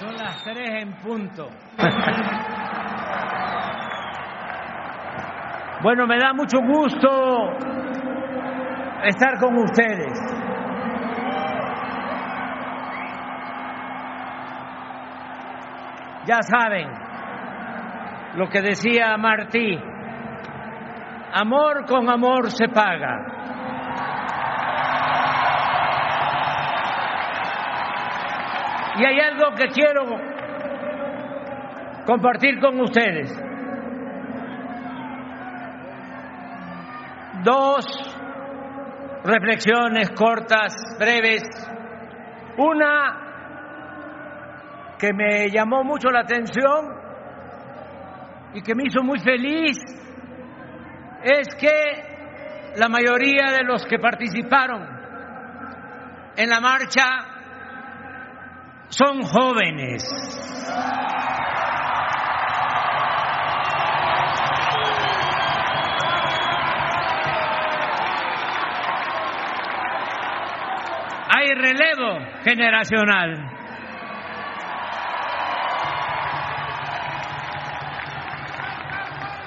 Son las tres en punto. Bueno, me da mucho gusto estar con ustedes. Ya saben lo que decía Martí, amor con amor se paga. Y hay algo que quiero compartir con ustedes. Dos reflexiones cortas, breves. Una que me llamó mucho la atención y que me hizo muy feliz es que la mayoría de los que participaron en la marcha son jóvenes. Hay relevo generacional.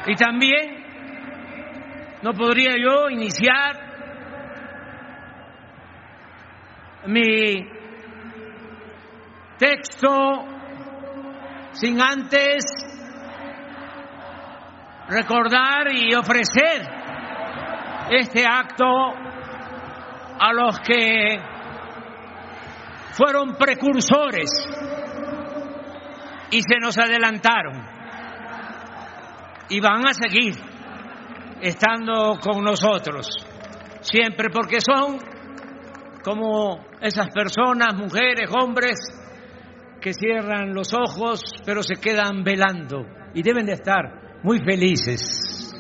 Y también no podría yo iniciar mi texto sin antes recordar y ofrecer este acto a los que fueron precursores y se nos adelantaron y van a seguir estando con nosotros siempre porque son como esas personas, mujeres, hombres, que cierran los ojos pero se quedan velando y deben de estar muy felices.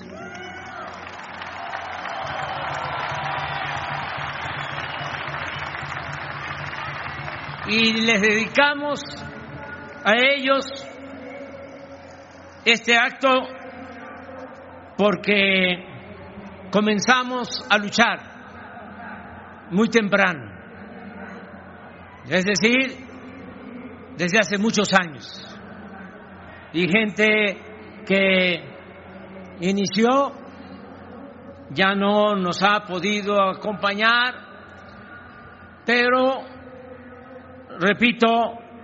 Y les dedicamos a ellos este acto porque comenzamos a luchar muy temprano, es decir, desde hace muchos años. Y gente que inició ya no nos ha podido acompañar, pero, repito,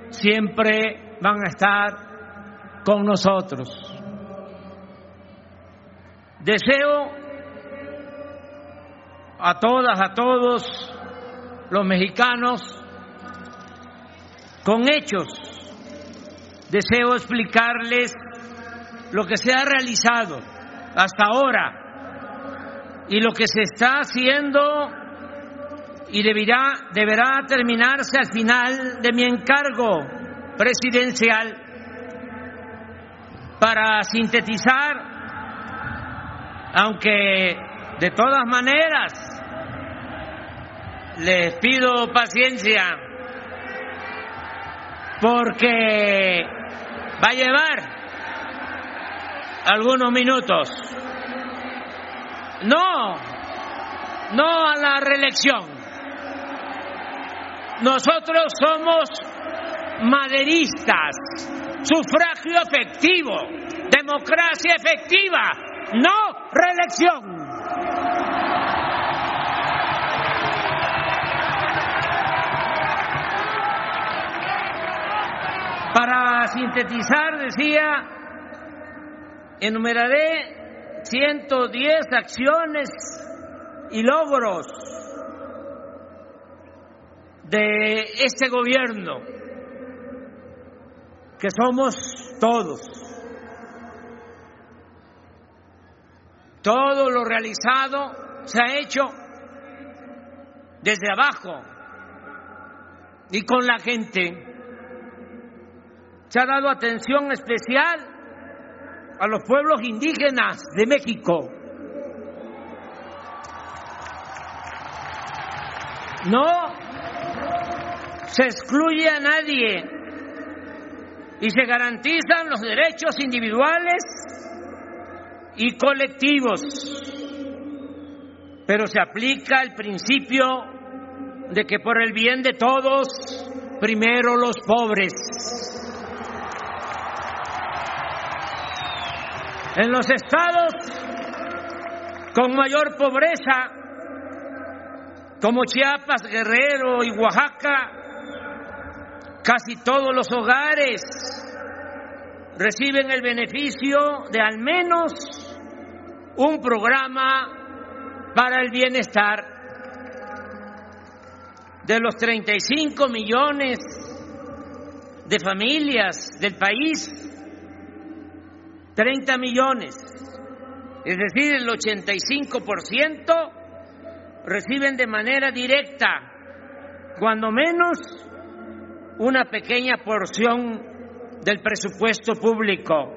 siempre van a estar con nosotros. Deseo a todas, a todos los mexicanos, con hechos, deseo explicarles lo que se ha realizado hasta ahora y lo que se está haciendo y deberá, deberá terminarse al final de mi encargo presidencial para sintetizar aunque de todas maneras les pido paciencia porque va a llevar algunos minutos. No, no a la reelección. Nosotros somos maderistas, sufragio efectivo, democracia efectiva, no reelección. Para sintetizar, decía, enumeraré 110 acciones y logros de este gobierno, que somos todos. Todo lo realizado se ha hecho desde abajo y con la gente. Se ha dado atención especial a los pueblos indígenas de México. No se excluye a nadie y se garantizan los derechos individuales y colectivos, pero se aplica el principio de que por el bien de todos, primero los pobres. En los estados con mayor pobreza, como Chiapas, Guerrero y Oaxaca, casi todos los hogares reciben el beneficio de al menos un programa para el bienestar. De los 35 millones de familias del país, 30 millones, es decir, el 85% reciben de manera directa, cuando menos, una pequeña porción del presupuesto público.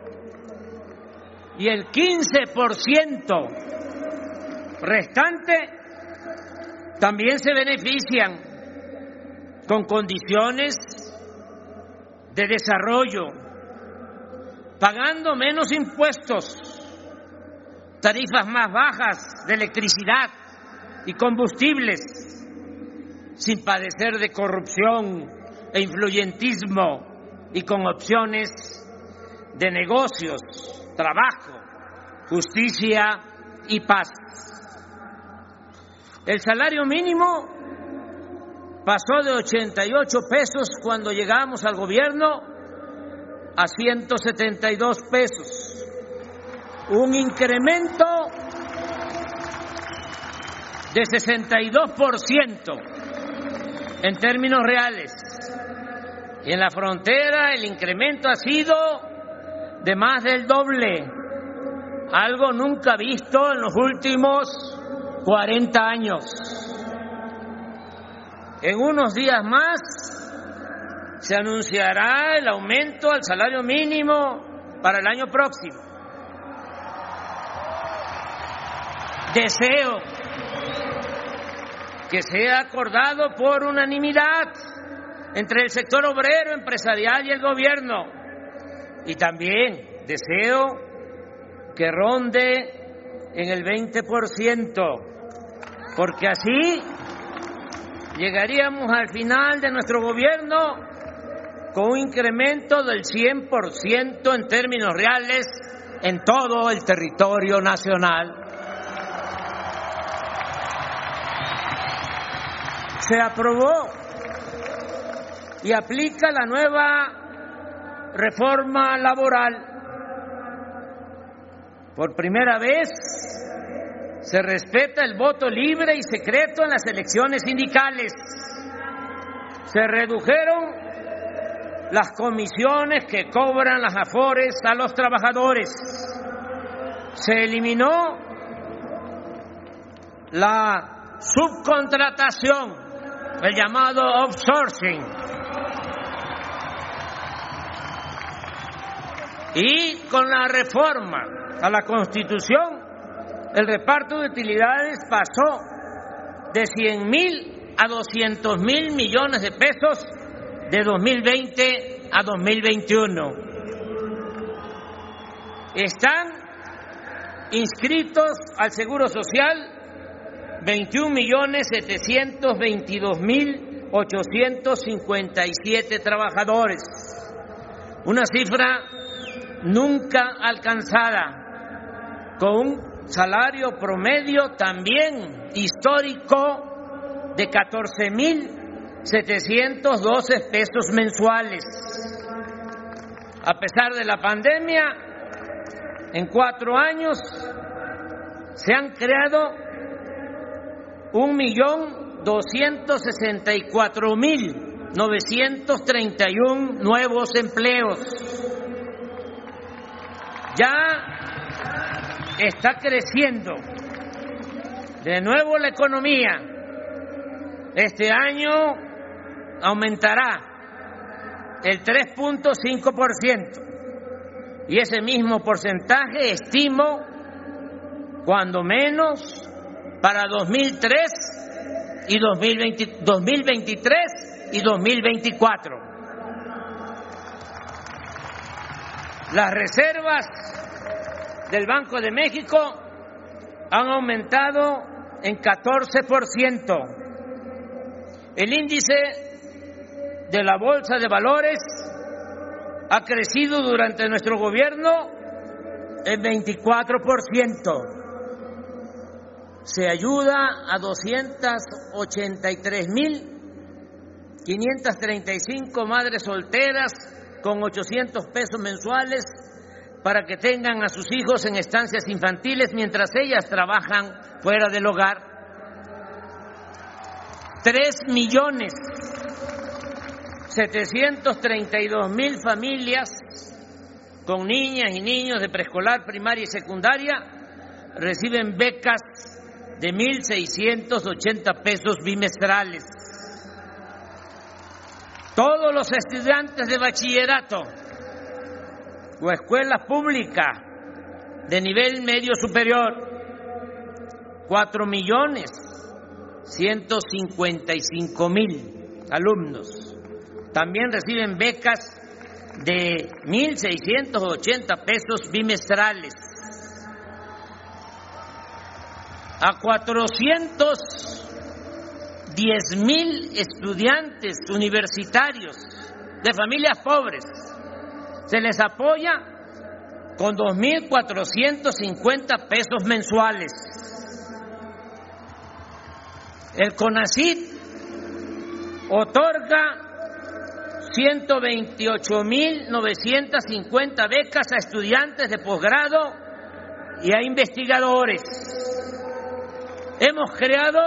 Y el 15% restante también se benefician con condiciones de desarrollo, pagando menos impuestos, tarifas más bajas de electricidad y combustibles, sin padecer de corrupción e influyentismo y con opciones de negocios, trabajo, justicia y paz. El salario mínimo pasó de 88 pesos cuando llegamos al gobierno a 172 pesos, un incremento de 62% en términos reales. Y en la frontera el incremento ha sido de más del doble, algo nunca visto en los últimos 40 años. En unos días más se anunciará el aumento al salario mínimo para el año próximo. Deseo que sea acordado por unanimidad entre el sector obrero, empresarial y el gobierno. Y también deseo que ronde en el 20%, porque así llegaríamos al final de nuestro gobierno con un incremento del 100% en términos reales en todo el territorio nacional. se aprobó y aplica la nueva reforma laboral. Por primera vez se respeta el voto libre y secreto en las elecciones sindicales. Se redujeron las comisiones que cobran las afores a los trabajadores. Se eliminó la subcontratación el llamado outsourcing. Y con la reforma a la Constitución, el reparto de utilidades pasó de 100 mil a 200 mil millones de pesos de 2020 a 2021. Están inscritos al Seguro Social 21 millones 722 mil 857 trabajadores, una cifra nunca alcanzada, con un salario promedio también histórico de 14 mil 712 pesos mensuales. A pesar de la pandemia, en cuatro años se han creado un millón doscientos sesenta y cuatro mil novecientos treinta y un nuevos empleos. Ya está creciendo de nuevo la economía. Este año aumentará el 3.5% y ese mismo porcentaje estimo cuando menos para 2003 y 2020, 2023 y 2024. Las reservas del Banco de México han aumentado en 14%. El índice de la Bolsa de Valores ha crecido durante nuestro gobierno el 24%. Se ayuda a 283.535 madres solteras con 800 pesos mensuales para que tengan a sus hijos en estancias infantiles mientras ellas trabajan fuera del hogar. Tres millones setecientos treinta y dos mil familias con niñas y niños de preescolar, primaria y secundaria reciben becas de mil seiscientos ochenta pesos bimestrales. Todos los estudiantes de bachillerato o escuela pública de nivel medio superior, cuatro millones ciento cincuenta y cinco mil alumnos. También reciben becas de mil seiscientos ochenta pesos bimestrales. A cuatrocientos diez mil estudiantes universitarios de familias pobres se les apoya con 2.450 pesos mensuales. El CONACIT otorga 128.950 becas a estudiantes de posgrado y a investigadores. Hemos creado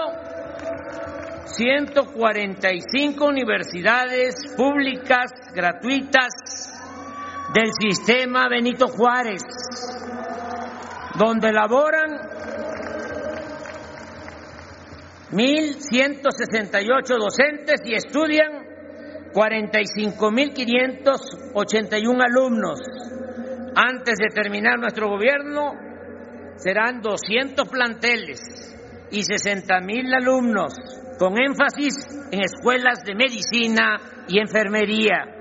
145 universidades públicas gratuitas del sistema Benito Juárez, donde laboran 1.168 docentes y estudian 45.581 alumnos. Antes de terminar nuestro gobierno, serán 200 planteles y 60.000 alumnos, con énfasis en escuelas de medicina y enfermería.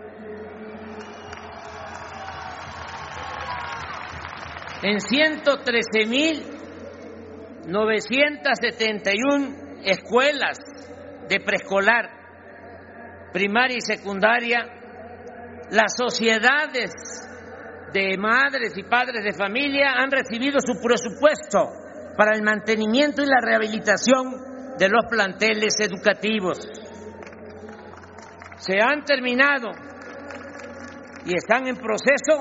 en 113.971 escuelas de preescolar, primaria y secundaria, las sociedades de madres y padres de familia han recibido su presupuesto para el mantenimiento y la rehabilitación de los planteles educativos. Se han terminado y están en proceso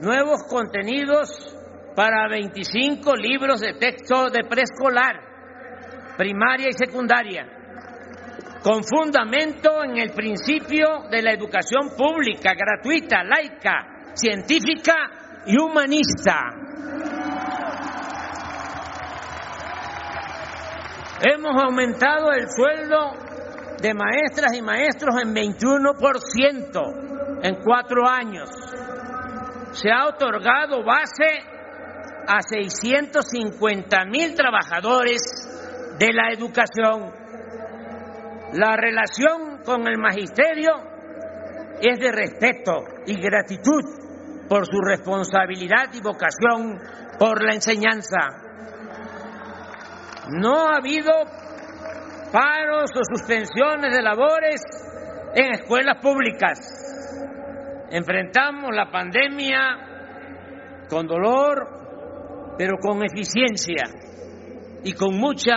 nuevos contenidos para 25 libros de texto de preescolar, primaria y secundaria, con fundamento en el principio de la educación pública, gratuita, laica, científica y humanista. Hemos aumentado el sueldo de maestras y maestros en 21% en cuatro años se ha otorgado base a 650 mil trabajadores de la educación. La relación con el magisterio es de respeto y gratitud por su responsabilidad y vocación por la enseñanza. No ha habido paros o suspensiones de labores en escuelas públicas enfrentamos la pandemia con dolor, pero con eficiencia y con mucha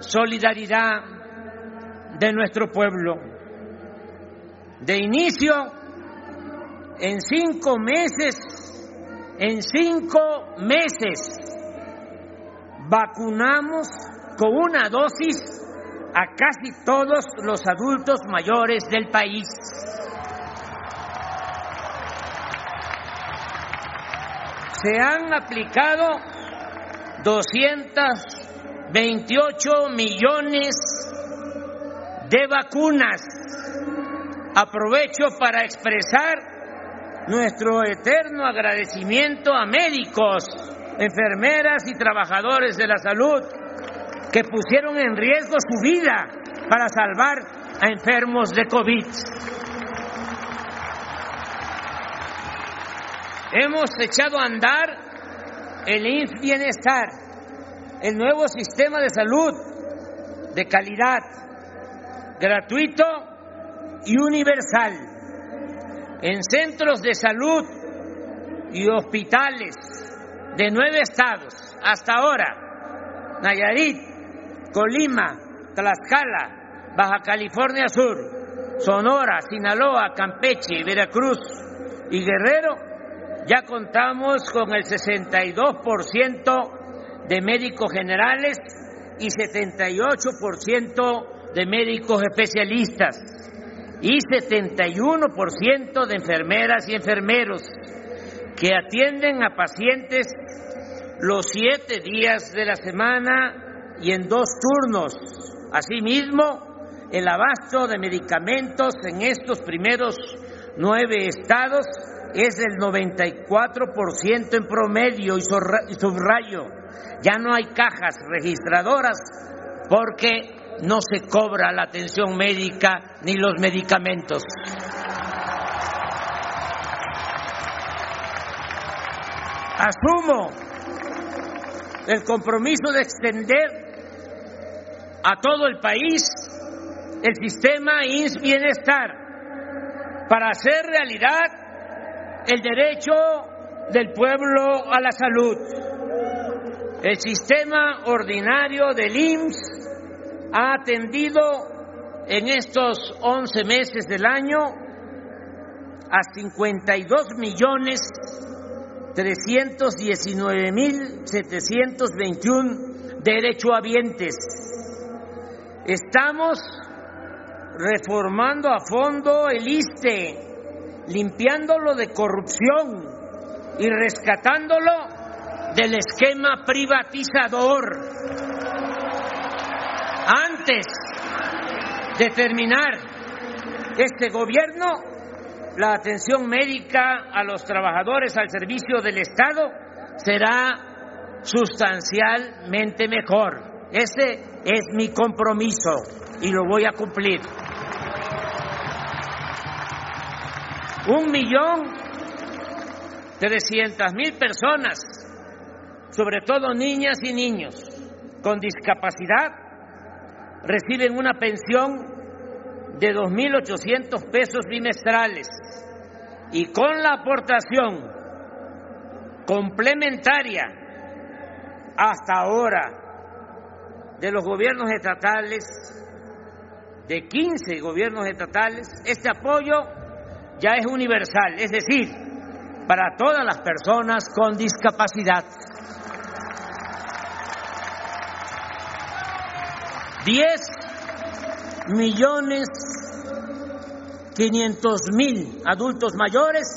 solidaridad de nuestro pueblo. De inicio, en cinco meses, en cinco meses, vacunamos con una dosis a casi todos los adultos mayores del país. se han aplicado 228 millones de vacunas. Aprovecho para expresar nuestro eterno agradecimiento a médicos, enfermeras y trabajadores de la salud que pusieron en riesgo su vida para salvar a enfermos de COVID. Hemos echado a andar el INF Bienestar, el nuevo sistema de salud de calidad, gratuito y universal. En centros de salud y hospitales de nueve estados hasta ahora, Nayarit, Colima, Tlaxcala, Baja California Sur, Sonora, Sinaloa, Campeche, Veracruz y Guerrero, ya contamos con el 62% de médicos generales y 78% de médicos especialistas y 71% de enfermeras y enfermeros que atienden a pacientes los siete días de la semana y en dos turnos. Asimismo, el abasto de medicamentos en estos primeros nueve estados es del 94% en promedio y subrayo. Ya no hay cajas registradoras porque no se cobra la atención médica ni los medicamentos. Asumo el compromiso de extender a todo el país el sistema INS Bienestar para hacer realidad el derecho del pueblo a la salud. El sistema ordinario del IMSS ha atendido en estos 11 meses del año a 52 millones 319 mil 721 derechohabientes. Estamos reformando a fondo el ISTE, limpiándolo de corrupción y rescatándolo del esquema privatizador. Antes de terminar este gobierno, la atención médica a los trabajadores al servicio del Estado será sustancialmente mejor. Ese es mi compromiso y lo voy a cumplir. Un millón trescientas mil personas sobre todo niñas y niños con discapacidad, reciben una pensión de 2.800 pesos bimestrales y con la aportación complementaria hasta ahora de los gobiernos estatales, de 15 gobiernos estatales, este apoyo ya es universal, es decir, para todas las personas con discapacidad. 10 millones 500 mil adultos mayores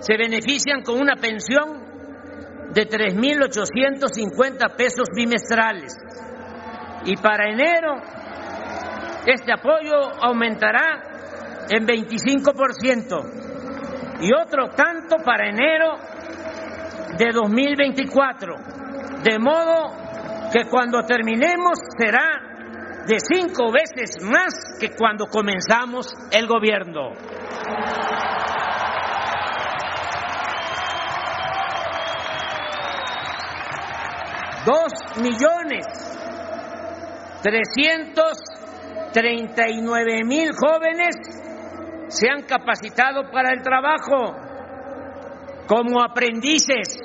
se benefician con una pensión de 3.850 pesos bimestrales. Y para enero, este apoyo aumentará en 25% y otro tanto para enero de 2024. De modo que cuando terminemos será de cinco veces más que cuando comenzamos el gobierno. Dos millones trescientos treinta y nueve mil jóvenes se han capacitado para el trabajo como aprendices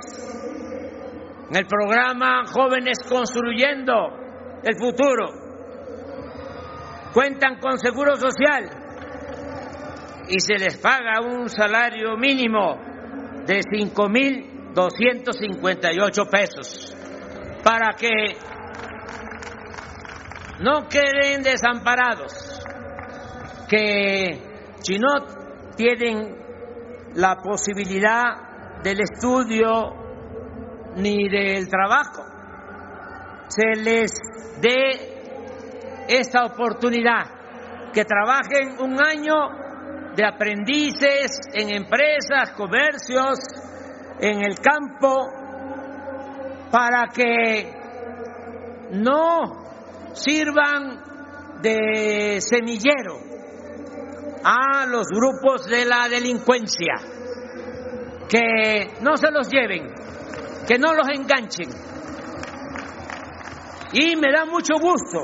en el programa Jóvenes Construyendo el Futuro. Cuentan con seguro social y se les paga un salario mínimo de 5.258 pesos para que no queden desamparados, que si no tienen la posibilidad del estudio ni del trabajo, se les dé esta oportunidad, que trabajen un año de aprendices en empresas, comercios, en el campo, para que no sirvan de semillero a los grupos de la delincuencia, que no se los lleven que no los enganchen. Y me da mucho gusto,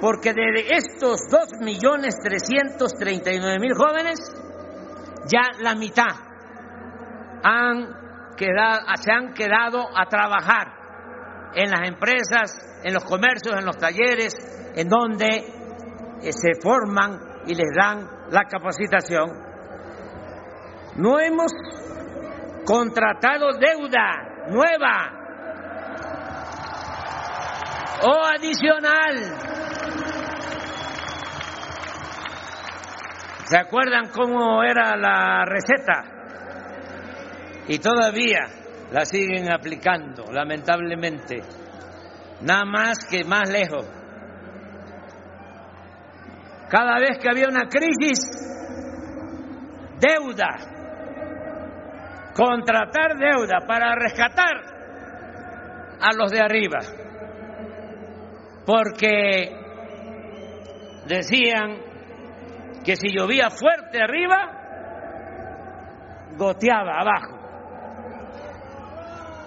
porque de estos 2.339.000 jóvenes, ya la mitad han quedado, se han quedado a trabajar en las empresas, en los comercios, en los talleres, en donde eh, se forman y les dan la capacitación. No hemos contratado deuda nueva o adicional ¿Se acuerdan cómo era la receta? Y todavía la siguen aplicando, lamentablemente. Nada más que más lejos. Cada vez que había una crisis, deuda, contratar deuda para rescatar a los de arriba. Porque decían que si llovía fuerte arriba, goteaba abajo,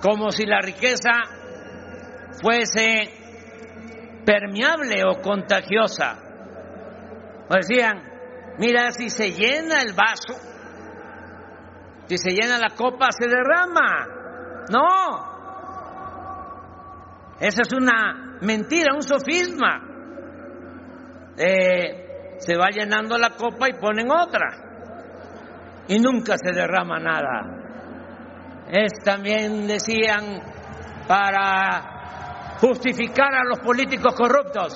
como si la riqueza fuese permeable o contagiosa. decían, mira, si se llena el vaso, si se llena la copa, se derrama. No, esa es una mentira, un sofisma. Eh, se va llenando la copa y ponen otra. Y nunca se derrama nada. Es también, decían, para justificar a los políticos corruptos.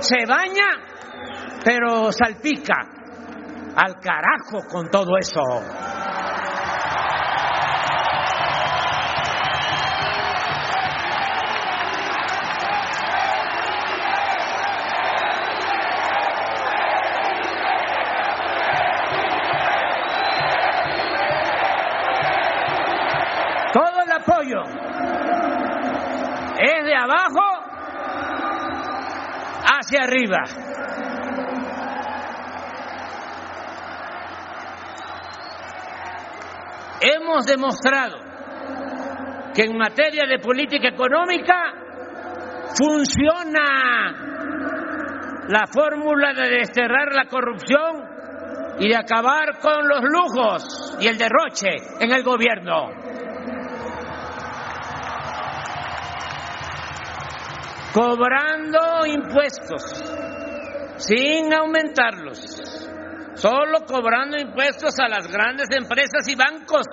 Se baña, pero salpica. Al carajo con todo eso. Abajo hacia arriba. Hemos demostrado que en materia de política económica funciona la fórmula de desterrar la corrupción y de acabar con los lujos y el derroche en el gobierno. Cobrando impuestos sin aumentarlos, solo cobrando impuestos a las grandes empresas y bancos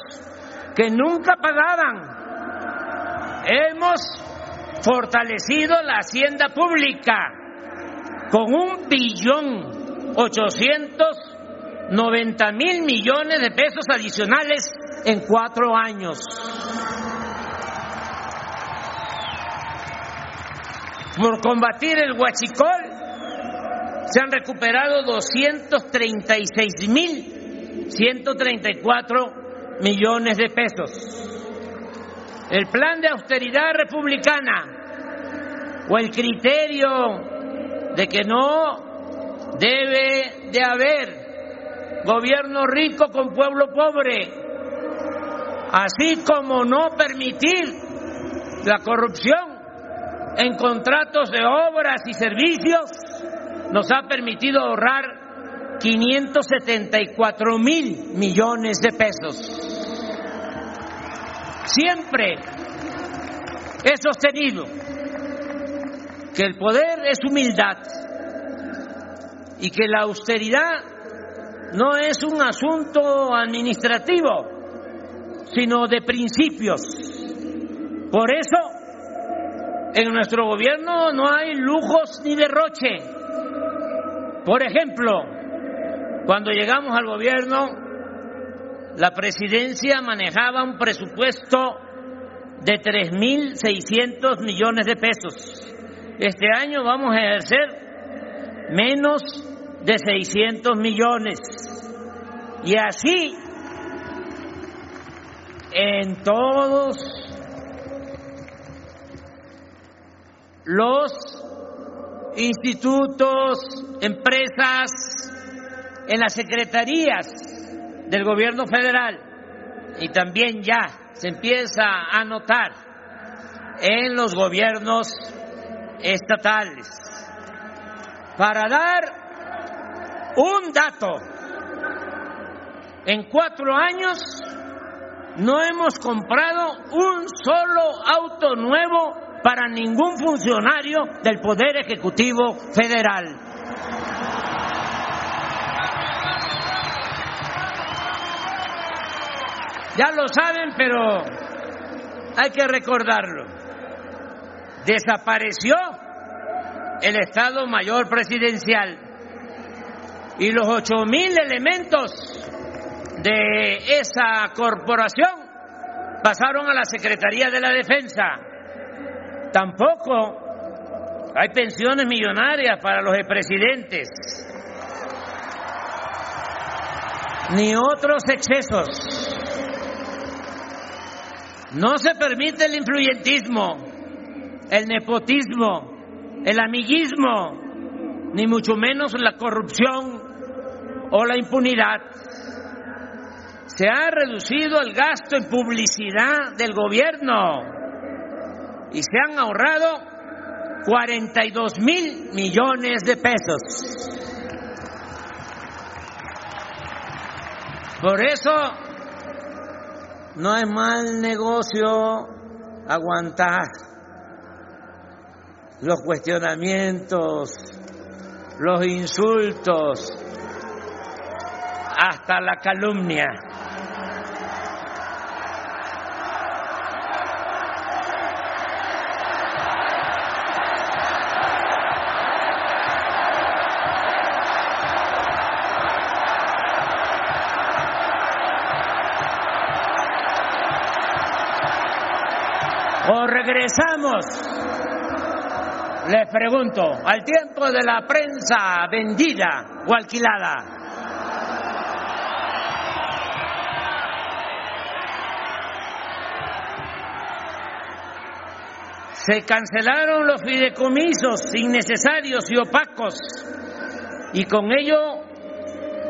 que nunca pagaban. Hemos fortalecido la hacienda pública con un billón ochocientos noventa mil millones de pesos adicionales en cuatro años. Por combatir el huachicol se han recuperado 236 mil 134 millones de pesos. El plan de austeridad republicana o el criterio de que no debe de haber gobierno rico con pueblo pobre, así como no permitir la corrupción en contratos de obras y servicios nos ha permitido ahorrar 574 mil millones de pesos. Siempre he sostenido que el poder es humildad y que la austeridad no es un asunto administrativo, sino de principios. Por eso en nuestro gobierno no hay lujos ni derroche. Por ejemplo, cuando llegamos al gobierno, la presidencia manejaba un presupuesto de 3.600 millones de pesos. Este año vamos a ejercer menos de 600 millones. Y así, en todos los institutos, empresas, en las secretarías del gobierno federal y también ya se empieza a notar en los gobiernos estatales. Para dar un dato, en cuatro años no hemos comprado un solo auto nuevo para ningún funcionario del Poder Ejecutivo Federal. Ya lo saben, pero hay que recordarlo. Desapareció el Estado Mayor Presidencial y los ocho mil elementos de esa corporación pasaron a la Secretaría de la Defensa. Tampoco hay pensiones millonarias para los expresidentes, ni otros excesos. No se permite el influyentismo, el nepotismo, el amiguismo, ni mucho menos la corrupción o la impunidad. Se ha reducido el gasto en publicidad del gobierno y se han ahorrado 42 mil millones de pesos. Por eso no es mal negocio aguantar los cuestionamientos, los insultos, hasta la calumnia. Regresamos, les pregunto, al tiempo de la prensa vendida o alquilada. Se cancelaron los fideicomisos innecesarios y opacos y con ello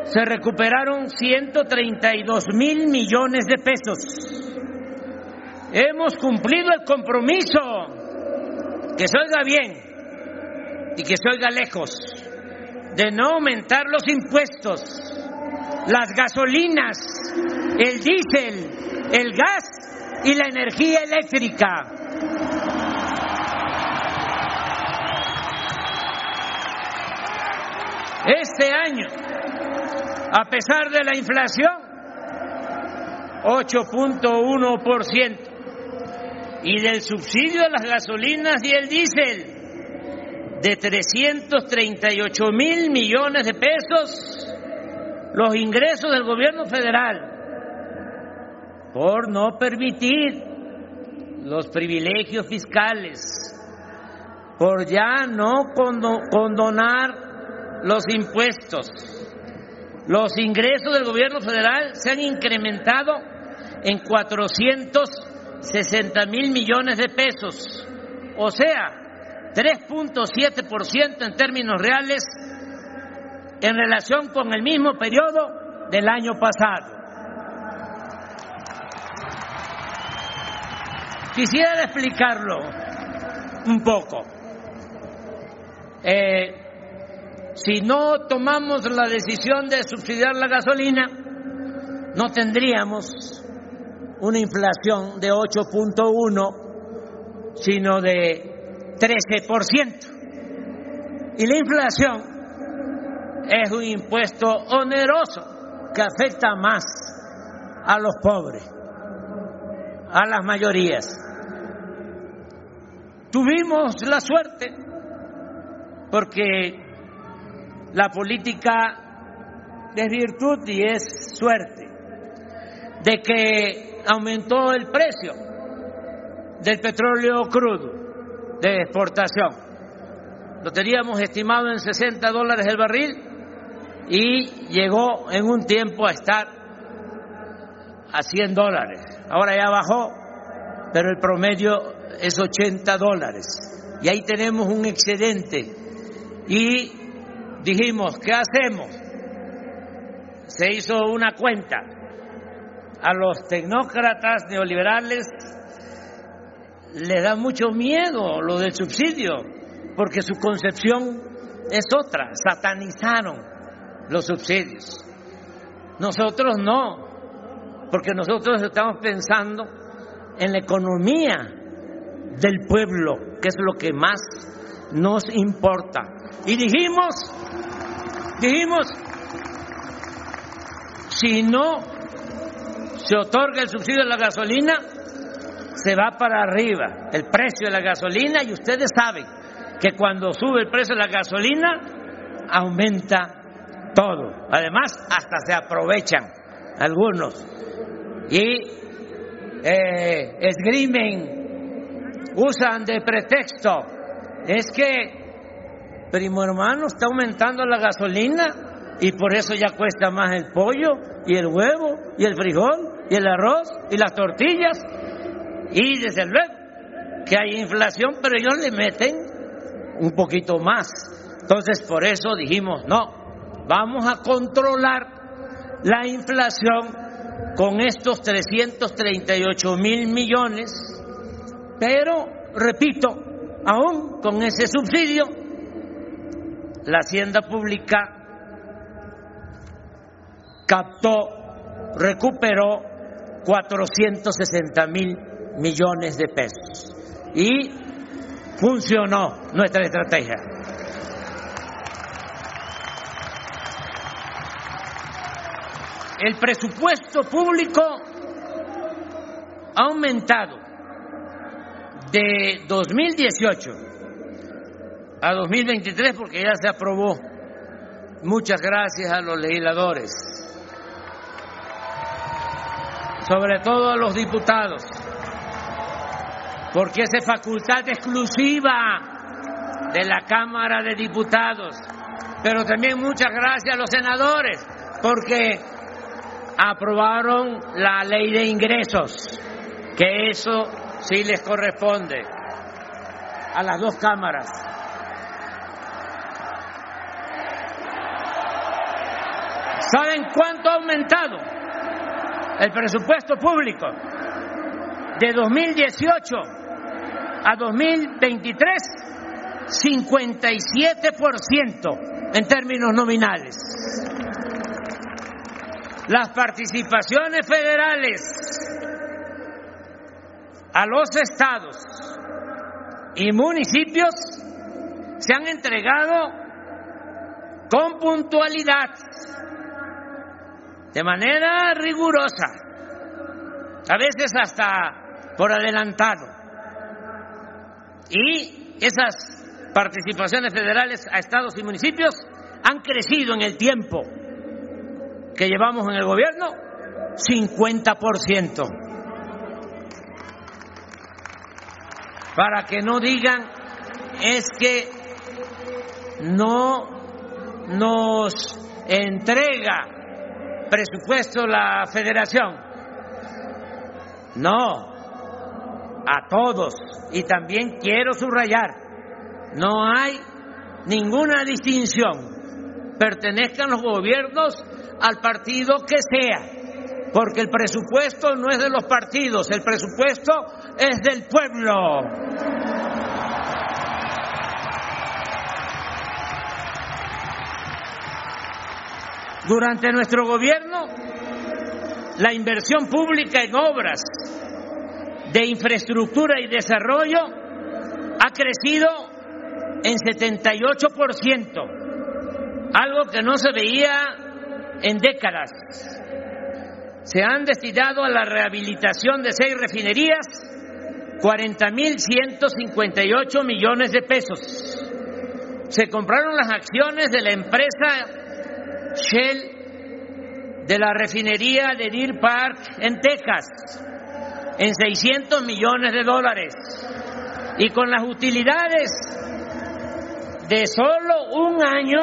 se recuperaron 132 mil millones de pesos. Hemos cumplido el compromiso, que se oiga bien y que se oiga lejos, de no aumentar los impuestos, las gasolinas, el diésel, el gas y la energía eléctrica. Este año, a pesar de la inflación, 8.1%, y del subsidio a las gasolinas y el diésel, de 338 mil millones de pesos, los ingresos del gobierno federal, por no permitir los privilegios fiscales, por ya no condonar los impuestos. Los ingresos del gobierno federal se han incrementado en 460 mil millones de pesos, o sea, 3.7% en términos reales en relación con el mismo periodo del año pasado. Quisiera explicarlo un poco. Eh, si no tomamos la decisión de subsidiar la gasolina, no tendríamos una inflación de 8.1, sino de 13%. Y la inflación es un impuesto oneroso que afecta más a los pobres, a las mayorías. Tuvimos la suerte porque la política es virtud y es suerte, de que aumentó el precio del petróleo crudo de exportación. Lo teníamos estimado en 60 dólares el barril y llegó en un tiempo a estar a 100 dólares. Ahora ya bajó, pero el promedio es 80 dólares. Y ahí tenemos un excedente. Y dijimos, ¿qué hacemos? Se hizo una cuenta. A los tecnócratas neoliberales le da mucho miedo lo del subsidio, porque su concepción es otra, satanizaron los subsidios. Nosotros no. porque nosotros estamos pensando en la economía del pueblo, que es lo que más nos importa. Y dijimos, dijimos, si no se otorga el subsidio de la gasolina, se va para arriba el precio de la gasolina y ustedes saben que cuando sube el precio de la gasolina, aumenta todo. Además, hasta se aprovechan algunos y eh, esgrimen, usan de pretexto. Es que, primo hermano, está aumentando la gasolina y por eso ya cuesta más el pollo y el huevo y el frijol y el arroz y las tortillas. Y desde luego que hay inflación, pero ellos le meten un poquito más. Entonces por eso dijimos, no, vamos a controlar la inflación con estos 338 mil millones, pero, repito, aún con ese subsidio, la hacienda pública captó, recuperó 460 mil millones de pesos y funcionó nuestra estrategia. El presupuesto público ha aumentado de 2018 a 2023 porque ya se aprobó. Muchas gracias a los legisladores, sobre todo a los diputados, porque es facultad exclusiva de la Cámara de Diputados. Pero también muchas gracias a los senadores, porque aprobaron la ley de ingresos, que eso sí les corresponde a las dos cámaras. ¿Saben cuánto ha aumentado el presupuesto público de 2018 a 2023? 57% en términos nominales las participaciones federales a los estados y municipios se han entregado con puntualidad, de manera rigurosa, a veces hasta por adelantado. Y esas participaciones federales a estados y municipios han crecido en el tiempo que llevamos en el gobierno, 50%. Para que no digan es que no nos entrega presupuesto la federación. No, a todos. Y también quiero subrayar, no hay ninguna distinción. Pertenezcan los gobiernos al partido que sea, porque el presupuesto no es de los partidos, el presupuesto es del pueblo. Durante nuestro gobierno, la inversión pública en obras de infraestructura y desarrollo ha crecido en 78%, algo que no se veía en décadas. Se han destinado a la rehabilitación de seis refinerías 40.158 millones de pesos. Se compraron las acciones de la empresa Shell de la refinería de Deer Park en Texas en 600 millones de dólares. Y con las utilidades de solo un año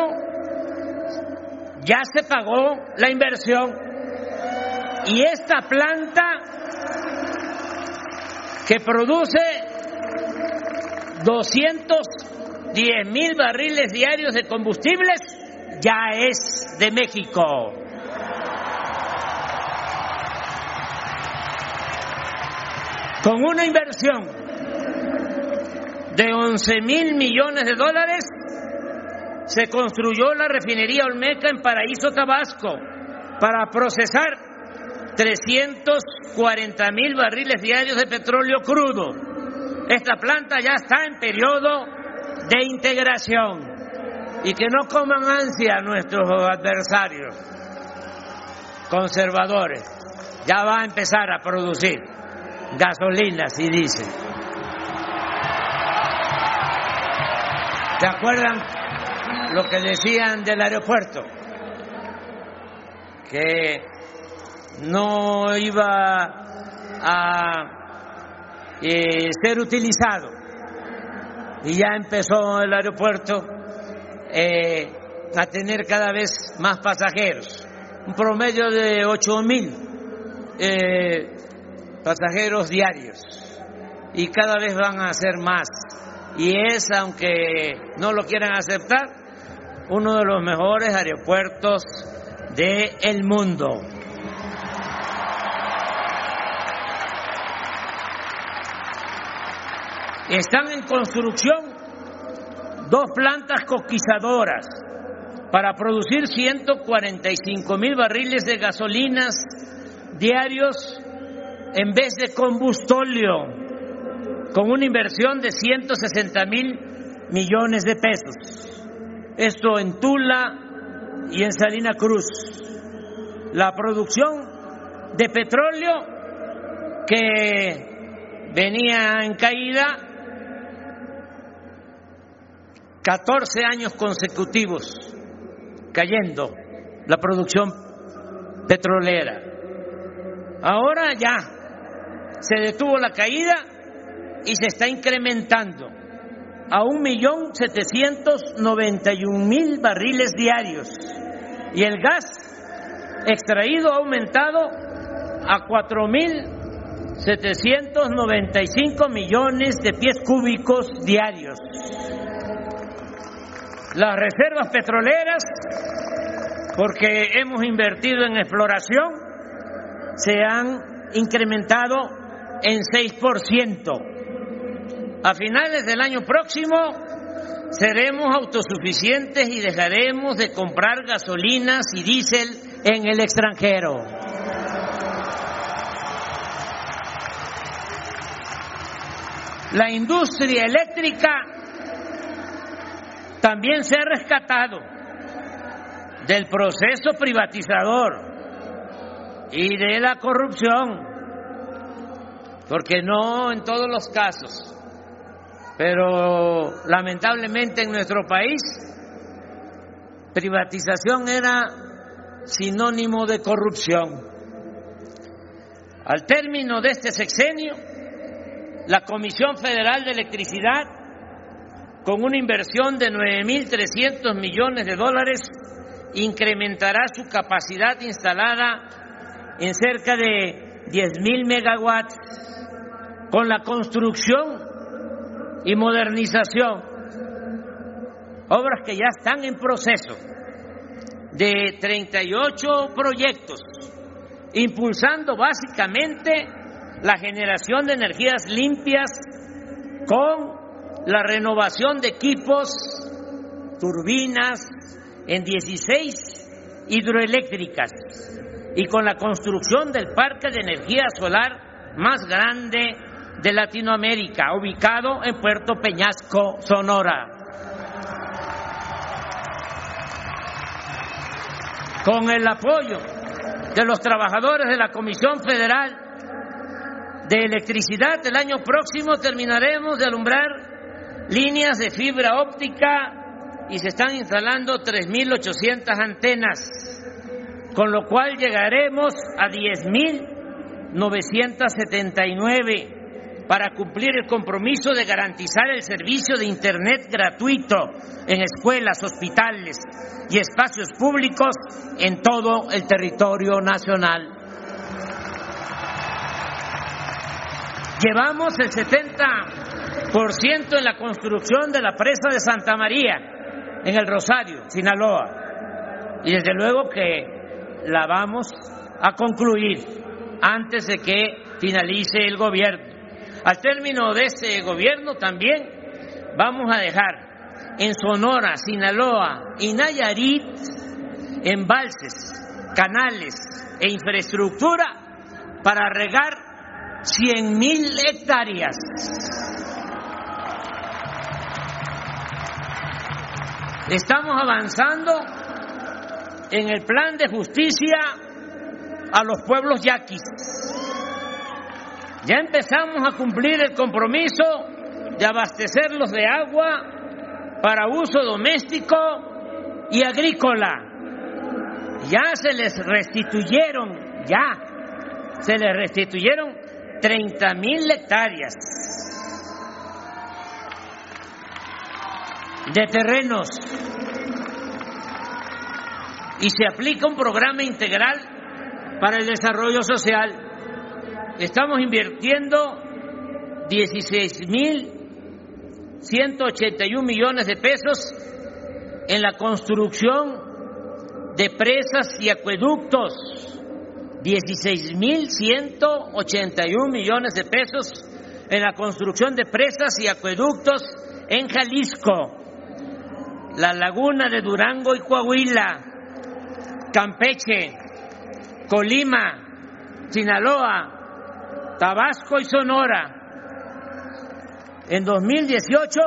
ya se pagó la inversión. Y esta planta que produce 210 mil barriles diarios de combustibles ya es de México. Con una inversión de 11 mil millones de dólares, se construyó la refinería Olmeca en Paraíso, Tabasco, para procesar 340 mil barriles diarios de petróleo crudo. Esta planta ya está en periodo de integración y que no coman ansia nuestros adversarios conservadores. Ya va a empezar a producir gasolina, si dice. ¿Se acuerdan lo que decían del aeropuerto? Que no iba a eh, ser utilizado. Y ya empezó el aeropuerto eh, a tener cada vez más pasajeros, un promedio de ocho mil eh, pasajeros diarios y cada vez van a ser más. Y es, aunque no lo quieran aceptar, uno de los mejores aeropuertos del mundo. Están en construcción dos plantas coquizadoras para producir 145 mil barriles de gasolinas diarios en vez de combustóleo, con una inversión de 160 mil millones de pesos. Esto en Tula y en Salina Cruz. La producción de petróleo que venía en caída 14 años consecutivos cayendo la producción petrolera. Ahora ya se detuvo la caída y se está incrementando a un millón setecientos noventa y un mil barriles diarios y el gas extraído ha aumentado a cuatro mil setecientos noventa y cinco millones de pies cúbicos diarios. Las reservas petroleras, porque hemos invertido en exploración, se han incrementado en 6%. A finales del año próximo seremos autosuficientes y dejaremos de comprar gasolinas y diésel en el extranjero. La industria eléctrica también se ha rescatado del proceso privatizador y de la corrupción, porque no en todos los casos, pero lamentablemente en nuestro país privatización era sinónimo de corrupción. Al término de este sexenio, la Comisión Federal de Electricidad, con una inversión de 9.300 millones de dólares, incrementará su capacidad instalada en cerca de 10.000 megawatts con la construcción y modernización, obras que ya están en proceso, de 38 proyectos, impulsando básicamente la generación de energías limpias con la renovación de equipos, turbinas en 16 hidroeléctricas y con la construcción del parque de energía solar más grande de Latinoamérica, ubicado en Puerto Peñasco, Sonora. Con el apoyo de los trabajadores de la Comisión Federal de Electricidad, el año próximo terminaremos de alumbrar líneas de fibra óptica y se están instalando 3.800 antenas con lo cual llegaremos a 10.979 para cumplir el compromiso de garantizar el servicio de Internet gratuito en escuelas, hospitales y espacios públicos en todo el territorio nacional. Llevamos el 70% en la construcción de la presa de Santa María, en el Rosario, Sinaloa. Y desde luego que la vamos a concluir antes de que finalice el gobierno. Al término de este gobierno también vamos a dejar en Sonora, Sinaloa y Nayarit embalses, canales e infraestructura para regar 100 mil hectáreas. Estamos avanzando en el plan de justicia a los pueblos yaquis. Ya empezamos a cumplir el compromiso de abastecerlos de agua para uso doméstico y agrícola. Ya se les restituyeron, ya, se les restituyeron 30 mil hectáreas de terrenos y se aplica un programa integral para el desarrollo social. Estamos invirtiendo 16 mil 181 millones de pesos en la construcción de presas y acueductos. 16 mil 181 millones de pesos en la construcción de presas y acueductos en Jalisco, la laguna de Durango y Coahuila, Campeche, Colima, Sinaloa, Tabasco y Sonora. En 2018,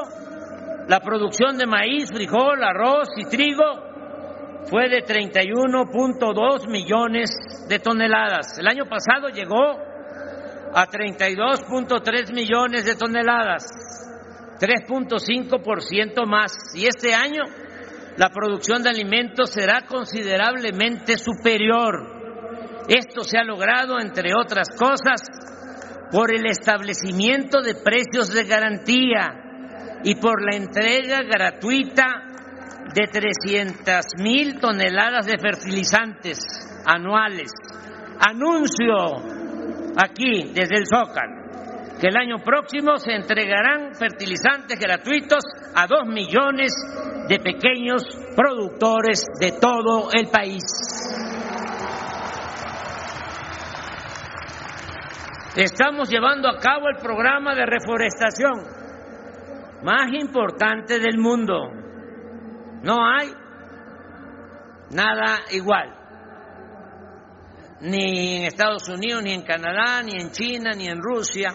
la producción de maíz, frijol, arroz y trigo fue de 31.2 millones de toneladas. El año pasado llegó a 32.3 millones de toneladas, 3.5% más. Y este año la producción de alimentos será considerablemente superior. Esto se ha logrado, entre otras cosas, por el establecimiento de precios de garantía y por la entrega gratuita de 300 mil toneladas de fertilizantes anuales. Anuncio aquí desde el Zócalo que el año próximo se entregarán fertilizantes gratuitos a dos millones de pequeños productores de todo el país. Estamos llevando a cabo el programa de reforestación más importante del mundo. No hay nada igual. Ni en Estados Unidos, ni en Canadá, ni en China, ni en Rusia.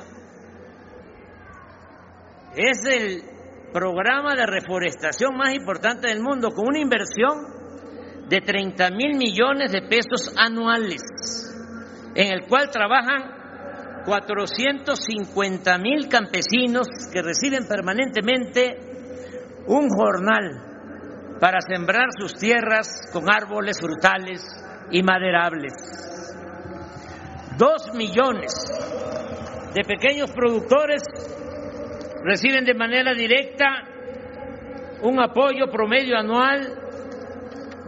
Es el programa de reforestación más importante del mundo, con una inversión de 30 mil millones de pesos anuales, en el cual trabajan 450 mil campesinos que reciben permanentemente un jornal para sembrar sus tierras con árboles frutales y maderables. Dos millones de pequeños productores reciben de manera directa un apoyo promedio anual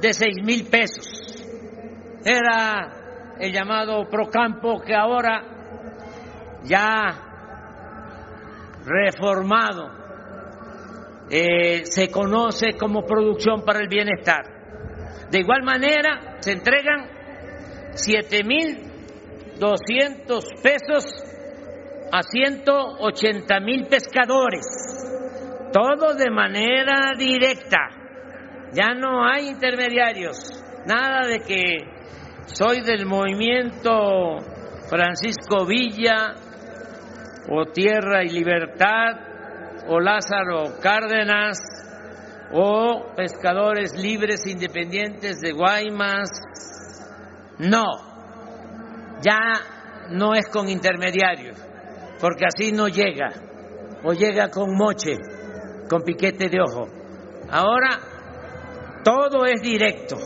de seis mil pesos. Era el llamado Procampo que ahora ya reformado eh, se conoce como producción para el bienestar. De igual manera, se entregan siete mil doscientos pesos a ciento ochenta mil pescadores, todo de manera directa. Ya no hay intermediarios, nada de que soy del movimiento Francisco Villa o Tierra y Libertad, o Lázaro Cárdenas, o pescadores libres independientes de Guaymas. No, ya no es con intermediarios, porque así no llega, o llega con moche, con piquete de ojo. Ahora todo es directo,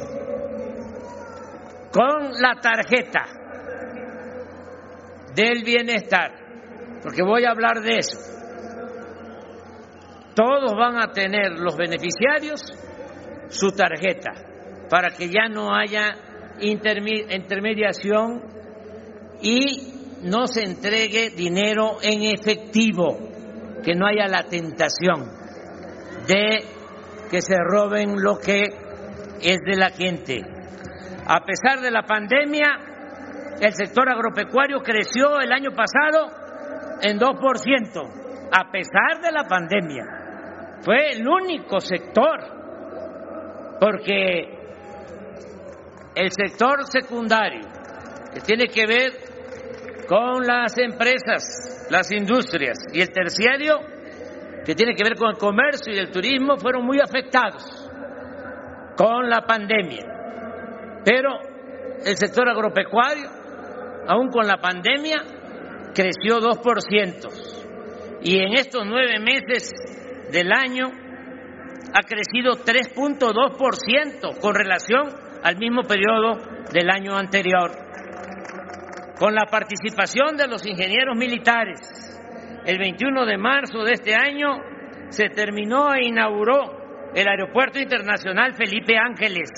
con la tarjeta del bienestar porque voy a hablar de eso. Todos van a tener los beneficiarios su tarjeta para que ya no haya intermediación y no se entregue dinero en efectivo, que no haya la tentación de que se roben lo que es de la gente. A pesar de la pandemia, el sector agropecuario creció el año pasado en 2%, a pesar de la pandemia. Fue el único sector, porque el sector secundario, que tiene que ver con las empresas, las industrias y el terciario, que tiene que ver con el comercio y el turismo, fueron muy afectados con la pandemia. Pero el sector agropecuario, aún con la pandemia, creció 2%. Y en estos nueve meses del año ha crecido 3.2% con relación al mismo periodo del año anterior. Con la participación de los ingenieros militares, el 21 de marzo de este año se terminó e inauguró el Aeropuerto Internacional Felipe Ángeles.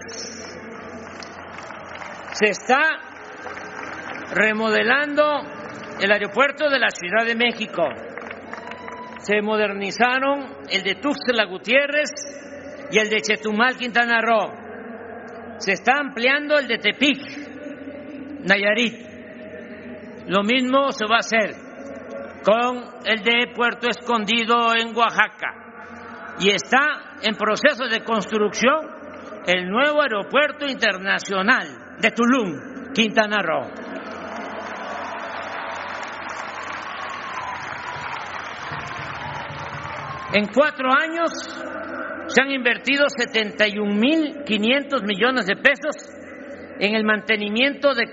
Se está remodelando el aeropuerto de la Ciudad de México. Se modernizaron el de Tuxtla Gutiérrez y el de Chetumal, Quintana Roo. Se está ampliando el de Tepic, Nayarit. Lo mismo se va a hacer con el de Puerto Escondido en Oaxaca. Y está en proceso de construcción el nuevo aeropuerto internacional de Tulum, Quintana Roo. En cuatro años se han invertido 71.500 millones de pesos en el mantenimiento de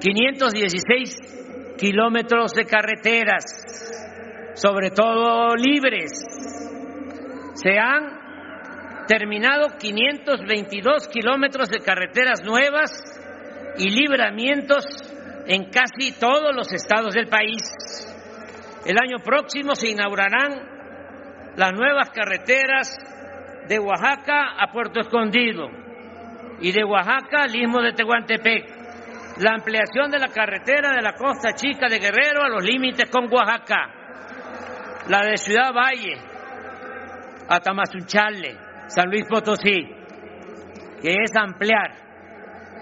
40.516 kilómetros de carreteras, sobre todo libres. Se han terminado 522 kilómetros de carreteras nuevas y libramientos en casi todos los estados del país. El año próximo se inaugurarán las nuevas carreteras de Oaxaca a Puerto Escondido y de Oaxaca al istmo de Tehuantepec, la ampliación de la carretera de la Costa Chica de Guerrero a los límites con Oaxaca, la de Ciudad Valle a San Luis Potosí, que es ampliar,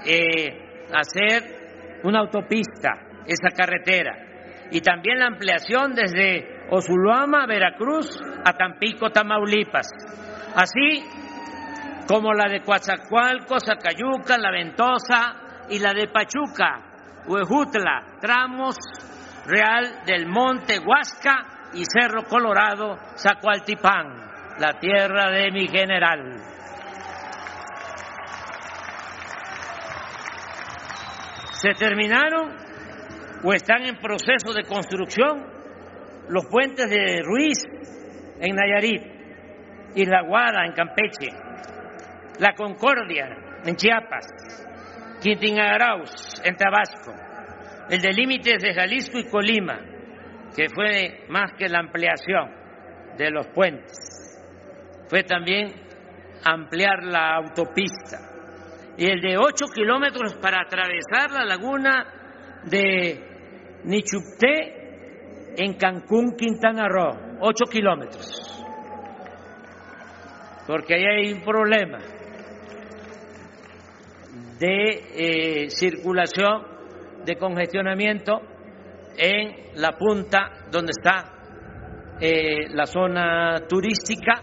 eh, hacer una autopista, esa carretera y también la ampliación desde Osuluama, Veracruz, a Tampico, Tamaulipas. Así como la de Coatzacoalcos, Zacayuca, La Ventosa y la de Pachuca, Huejutla, tramos Real del Monte Huasca y Cerro Colorado, Zacualtipán, la tierra de mi general. Se terminaron o están en proceso de construcción los puentes de Ruiz en Nayarit, y La Guada en Campeche, La Concordia en Chiapas, Quintinagaraus en Tabasco, el de límites de Jalisco y Colima, que fue más que la ampliación de los puentes, fue también ampliar la autopista. Y el de ocho kilómetros para atravesar la laguna de Nichupté en Cancún, Quintana Roo, ocho kilómetros. Porque ahí hay un problema de eh, circulación, de congestionamiento en la punta donde está eh, la zona turística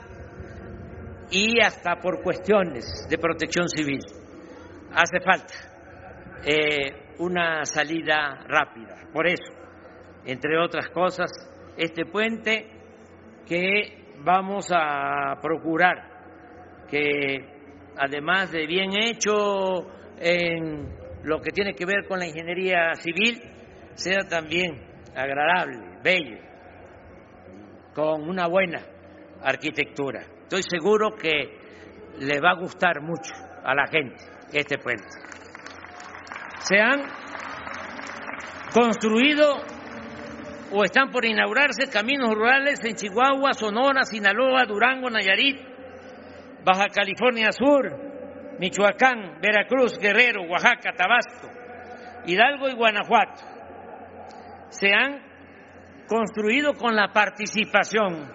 y hasta por cuestiones de protección civil. Hace falta eh, una salida rápida. Por eso, entre otras cosas, este puente que vamos a procurar que además de bien hecho en lo que tiene que ver con la ingeniería civil, sea también agradable, bello, con una buena arquitectura. Estoy seguro que le va a gustar mucho a la gente este puente. Se han construido o están por inaugurarse caminos rurales en Chihuahua, Sonora, Sinaloa, Durango, Nayarit, Baja California Sur, Michoacán, Veracruz, Guerrero, Oaxaca, Tabasco, Hidalgo y Guanajuato. Se han construido con la participación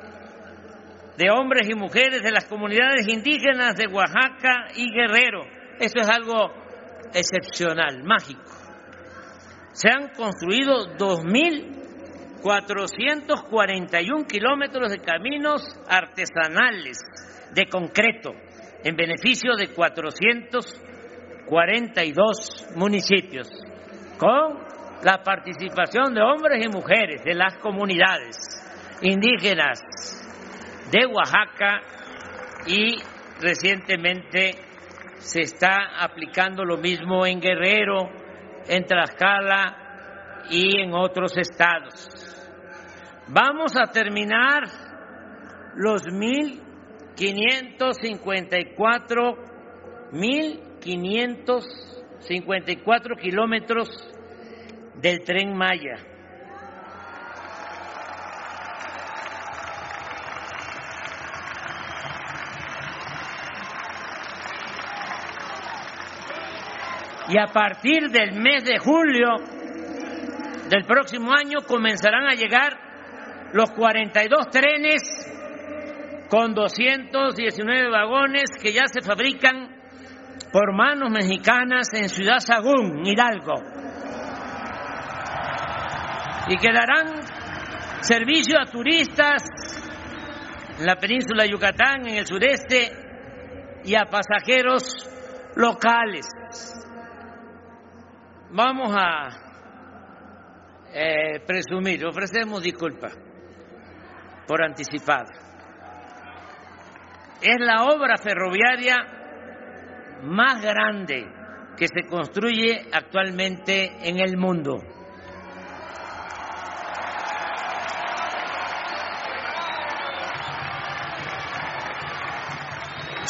de hombres y mujeres de las comunidades indígenas de Oaxaca y Guerrero. Eso es algo excepcional, mágico se han construido 2.441 kilómetros de caminos artesanales de concreto en beneficio de 442 municipios, con la participación de hombres y mujeres de las comunidades indígenas de Oaxaca y recientemente se está aplicando lo mismo en Guerrero, en Tlaxcala y en otros estados. Vamos a terminar los 1.554 1.554 kilómetros del tren Maya. Y a partir del mes de julio del próximo año comenzarán a llegar los 42 trenes con 219 vagones que ya se fabrican por manos mexicanas en Ciudad Sagún, Hidalgo, y que darán servicio a turistas en la península de Yucatán, en el sureste, y a pasajeros locales. Vamos a eh, presumir, ofrecemos disculpas por anticipado. Es la obra ferroviaria más grande que se construye actualmente en el mundo.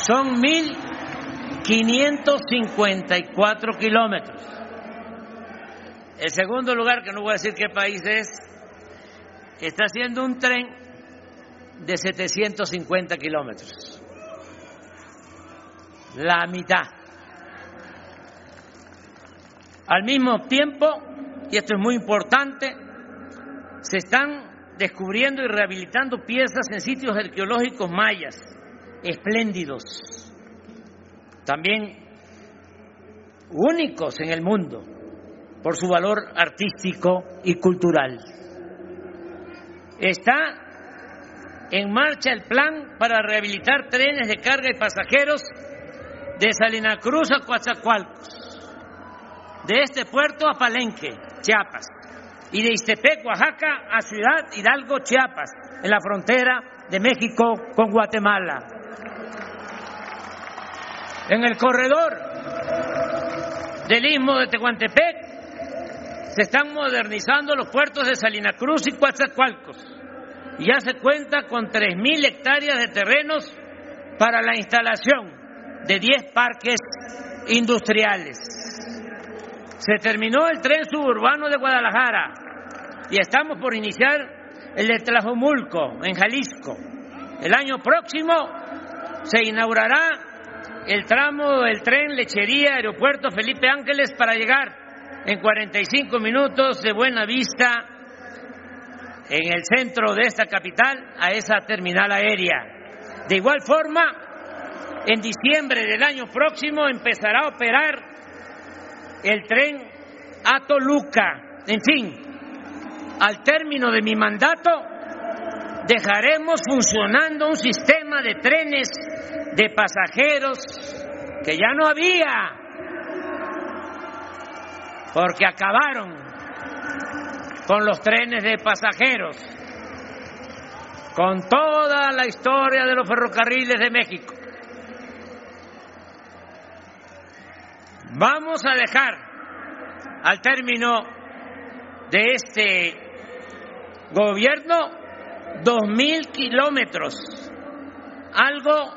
Son 1.554 kilómetros. El segundo lugar, que no voy a decir qué país es, está haciendo un tren de 750 kilómetros. La mitad. Al mismo tiempo, y esto es muy importante, se están descubriendo y rehabilitando piezas en sitios arqueológicos mayas espléndidos, también únicos en el mundo por su valor artístico y cultural. Está en marcha el plan para rehabilitar trenes de carga y pasajeros de Salina Cruz a Coatzacoalcos, de este puerto a Palenque, Chiapas, y de Istepec, Oaxaca, a Ciudad Hidalgo, Chiapas, en la frontera de México con Guatemala. En el corredor del istmo de Tehuantepec se están modernizando los puertos de Salina Cruz y Coatzacoalcos y ya se cuenta con 3.000 hectáreas de terrenos para la instalación de 10 parques industriales. Se terminó el tren suburbano de Guadalajara y estamos por iniciar el de Tlajomulco, en Jalisco. El año próximo se inaugurará el tramo del tren Lechería Aeropuerto Felipe Ángeles para llegar en 45 minutos de Buena Vista en el centro de esta capital a esa terminal aérea. De igual forma, en diciembre del año próximo empezará a operar el tren a Toluca. En fin, al término de mi mandato, dejaremos funcionando un sistema de trenes de pasajeros que ya no había, porque acabaron con los trenes de pasajeros, con toda la historia de los ferrocarriles de México. Vamos a dejar al término de este gobierno dos mil kilómetros, algo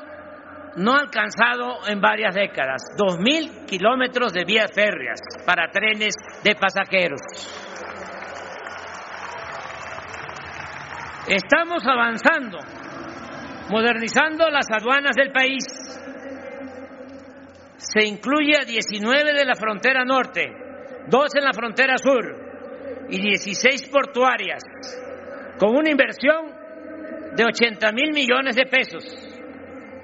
no alcanzado en varias décadas, dos mil kilómetros de vías férreas para trenes de pasajeros. Estamos avanzando, modernizando las aduanas del país. Se incluye a 19 de la frontera norte, dos en la frontera sur y 16 portuarias, con una inversión de 80 mil millones de pesos.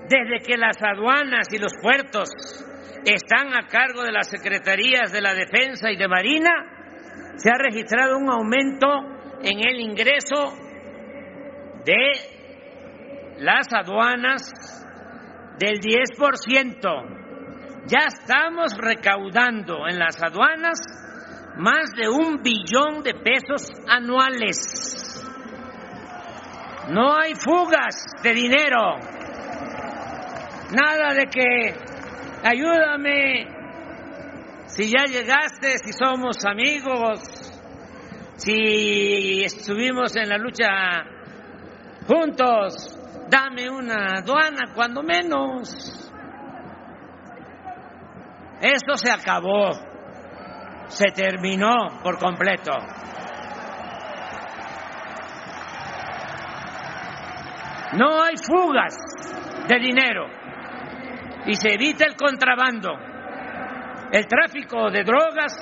Desde que las aduanas y los puertos están a cargo de las secretarías de la Defensa y de Marina, se ha registrado un aumento en el ingreso de las aduanas del 10%. Ya estamos recaudando en las aduanas más de un billón de pesos anuales. No hay fugas de dinero. Nada de que ayúdame si ya llegaste, si somos amigos, si estuvimos en la lucha juntos, dame una aduana cuando menos. Eso se acabó, se terminó por completo. No hay fugas de dinero y se evita el contrabando, el tráfico de drogas,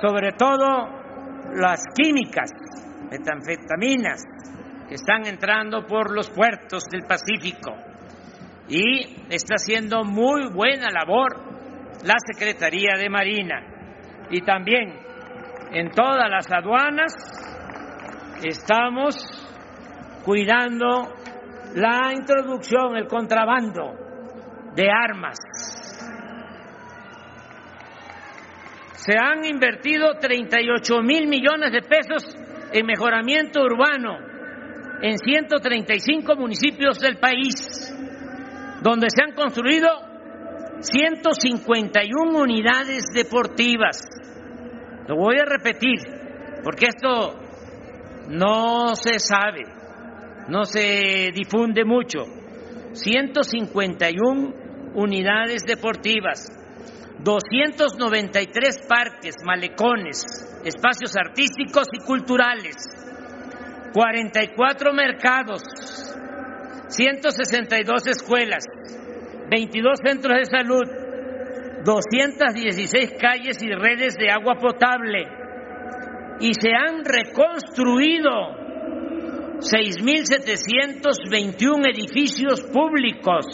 sobre todo las químicas, metanfetaminas, que están entrando por los puertos del Pacífico. Y está haciendo muy buena labor la Secretaría de Marina. Y también en todas las aduanas estamos cuidando la introducción, el contrabando de armas. Se han invertido 38 mil millones de pesos en mejoramiento urbano en 135 municipios del país, donde se han construido 151 unidades deportivas. Lo voy a repetir, porque esto no se sabe, no se difunde mucho. 151 unidades deportivas, 293 parques, malecones, espacios artísticos y culturales, 44 mercados, 162 escuelas, 22 centros de salud, 216 calles y redes de agua potable y se han reconstruido 6.721 edificios públicos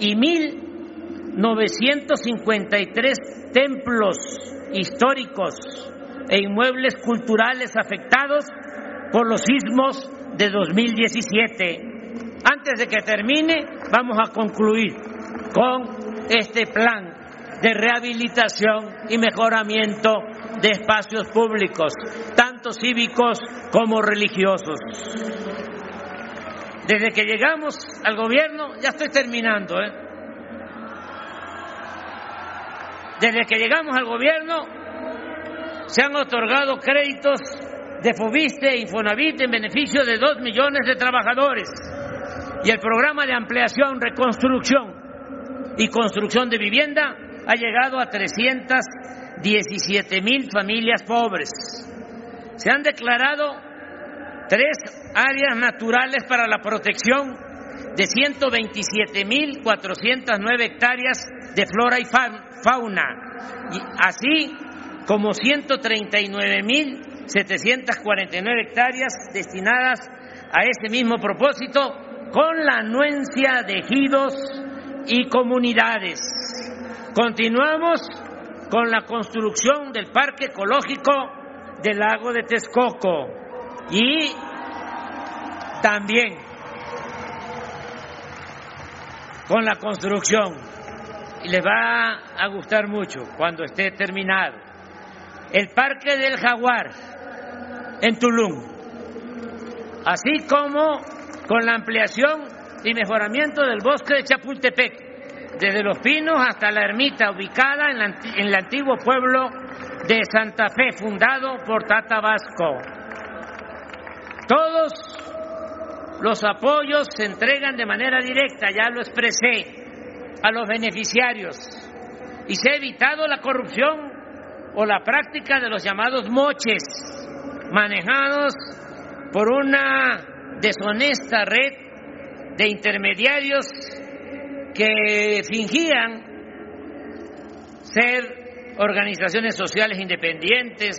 y 1.953 templos históricos e inmuebles culturales afectados por los sismos de 2017. Antes de que termine, vamos a concluir con este plan de rehabilitación y mejoramiento de espacios públicos, tanto cívicos como religiosos. Desde que llegamos al gobierno, ya estoy terminando, ¿eh? Desde que llegamos al gobierno, se han otorgado créditos de Fobiste e Infonavit en beneficio de dos millones de trabajadores y el programa de ampliación, reconstrucción y construcción de vivienda ha llegado a 317 mil familias pobres. Se han declarado tres áreas naturales para la protección de 127.409 hectáreas de flora y fauna, y así como 139.749 hectáreas destinadas a ese mismo propósito con la anuencia de ejidos y comunidades. Continuamos con la construcción del Parque Ecológico del Lago de Texcoco. Y también con la construcción, y les va a gustar mucho cuando esté terminado, el Parque del Jaguar en Tulum, así como con la ampliación y mejoramiento del bosque de Chapultepec, desde Los Pinos hasta la ermita ubicada en, el antiguo pueblo de Santa Fe, fundado por Tata Vasco. Todos los apoyos se entregan de manera directa, ya lo expresé, a los beneficiarios y se ha evitado la corrupción o la práctica de los llamados moches, manejados por una deshonesta red de intermediarios que fingían ser organizaciones sociales independientes,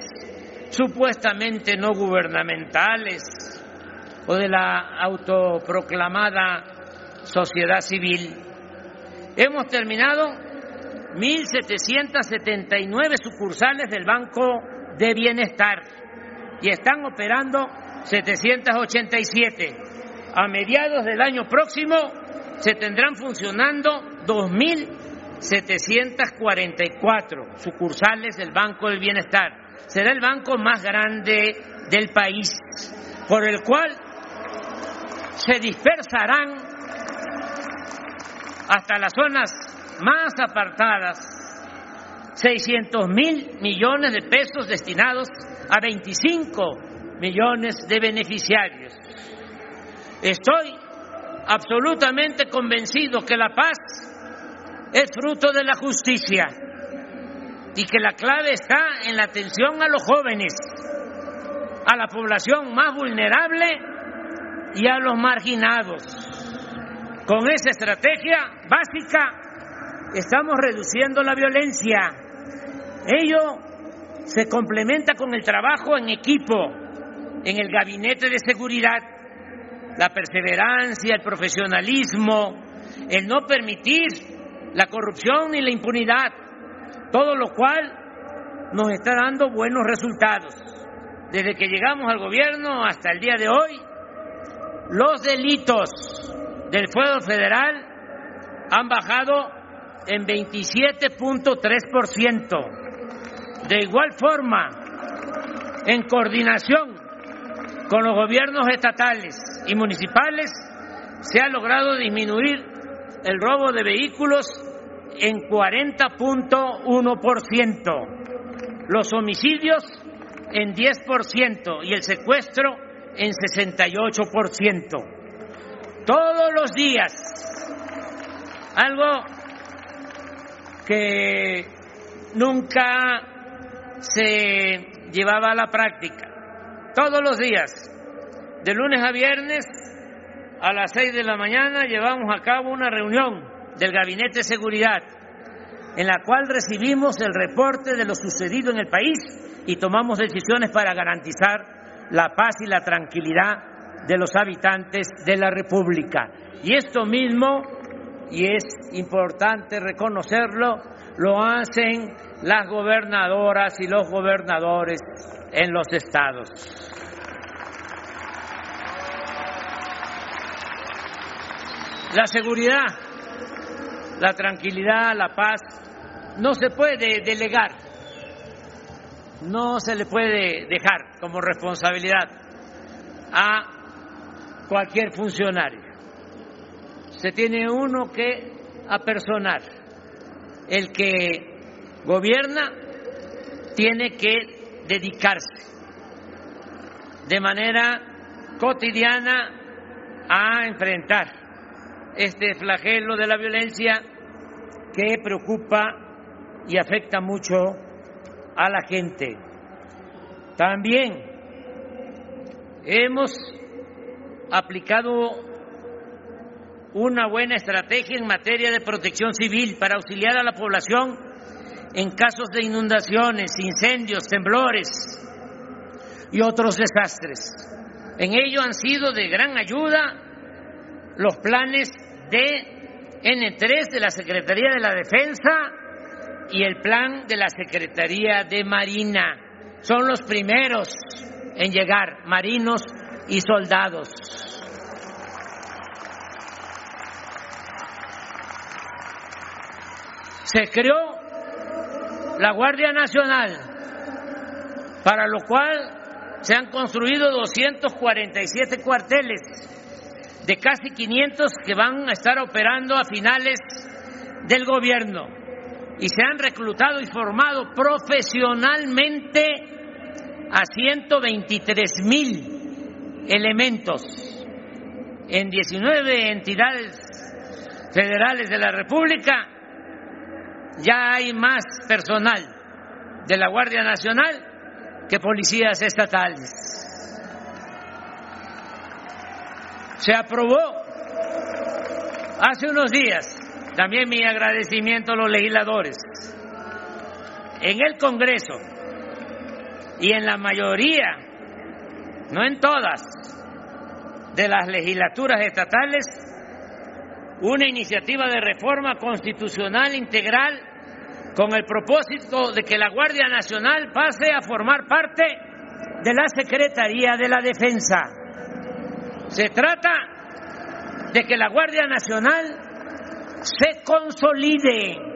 supuestamente no gubernamentales o de la autoproclamada sociedad civil. Hemos terminado 1.779 sucursales del Banco de Bienestar y están operando 787. A mediados del año próximo se tendrán funcionando 2.000 744 sucursales del Banco del Bienestar. Será el banco más grande del país, por el cual se dispersarán hasta las zonas más apartadas 600 mil millones de pesos destinados a 25 millones de beneficiarios. Estoy absolutamente convencido que la paz es fruto de la justicia y que la clave está en la atención a los jóvenes, a la población más vulnerable y a los marginados. Con esa estrategia básica estamos reduciendo la violencia. Ello se complementa con el trabajo en equipo en el gabinete de seguridad, la perseverancia, el profesionalismo, el no permitir la corrupción ni la impunidad, todo lo cual nos está dando buenos resultados. Desde que llegamos al gobierno hasta el día de hoy, los delitos del fuego federal han bajado en 27.3%. De igual forma, en coordinación con los gobiernos estatales y municipales, se ha logrado disminuir el robo de vehículos en 40.1%, los homicidios en 10% y el secuestro en 68%. Todos los días, algo que nunca se llevaba a la práctica. Todos los días, de lunes a viernes, a las seis de la mañana llevamos a cabo una reunión del Gabinete de Seguridad en la cual recibimos el reporte de lo sucedido en el país y tomamos decisiones para garantizar la paz y la tranquilidad de los habitantes de la República. Y esto mismo, y es importante reconocerlo, lo hacen las gobernadoras y los gobernadores en los estados. La seguridad, la tranquilidad, la paz, no se puede delegar, no se le puede dejar como responsabilidad a cualquier funcionario. Se tiene uno que apersonar. El que gobierna tiene que dedicarse de manera cotidiana a enfrentar este flagelo de la violencia que preocupa y afecta mucho a la gente. También hemos aplicado una buena estrategia en materia de protección civil para auxiliar a la población en casos de inundaciones, incendios, temblores y otros desastres. En ello han sido de gran ayuda los planes de N3 de la Secretaría de la Defensa y el plan de la Secretaría de Marina. Son los primeros en llegar, marinos y soldados. Se creó la Guardia Nacional, para lo cual se han construido 247 cuarteles de casi 500 que van a estar operando a finales del gobierno y se han reclutado y formado profesionalmente a 123 mil elementos en 19 entidades federales de la República. Ya hay más personal de la Guardia Nacional que policías estatales. se aprobó hace unos días, también mi agradecimiento a los legisladores, en el Congreso y en la mayoría, no en todas, de las legislaturas estatales, una iniciativa de reforma constitucional integral con el propósito de que la Guardia Nacional pase a formar parte de la Secretaría de la Defensa. Se trata de que la Guardia Nacional se consolide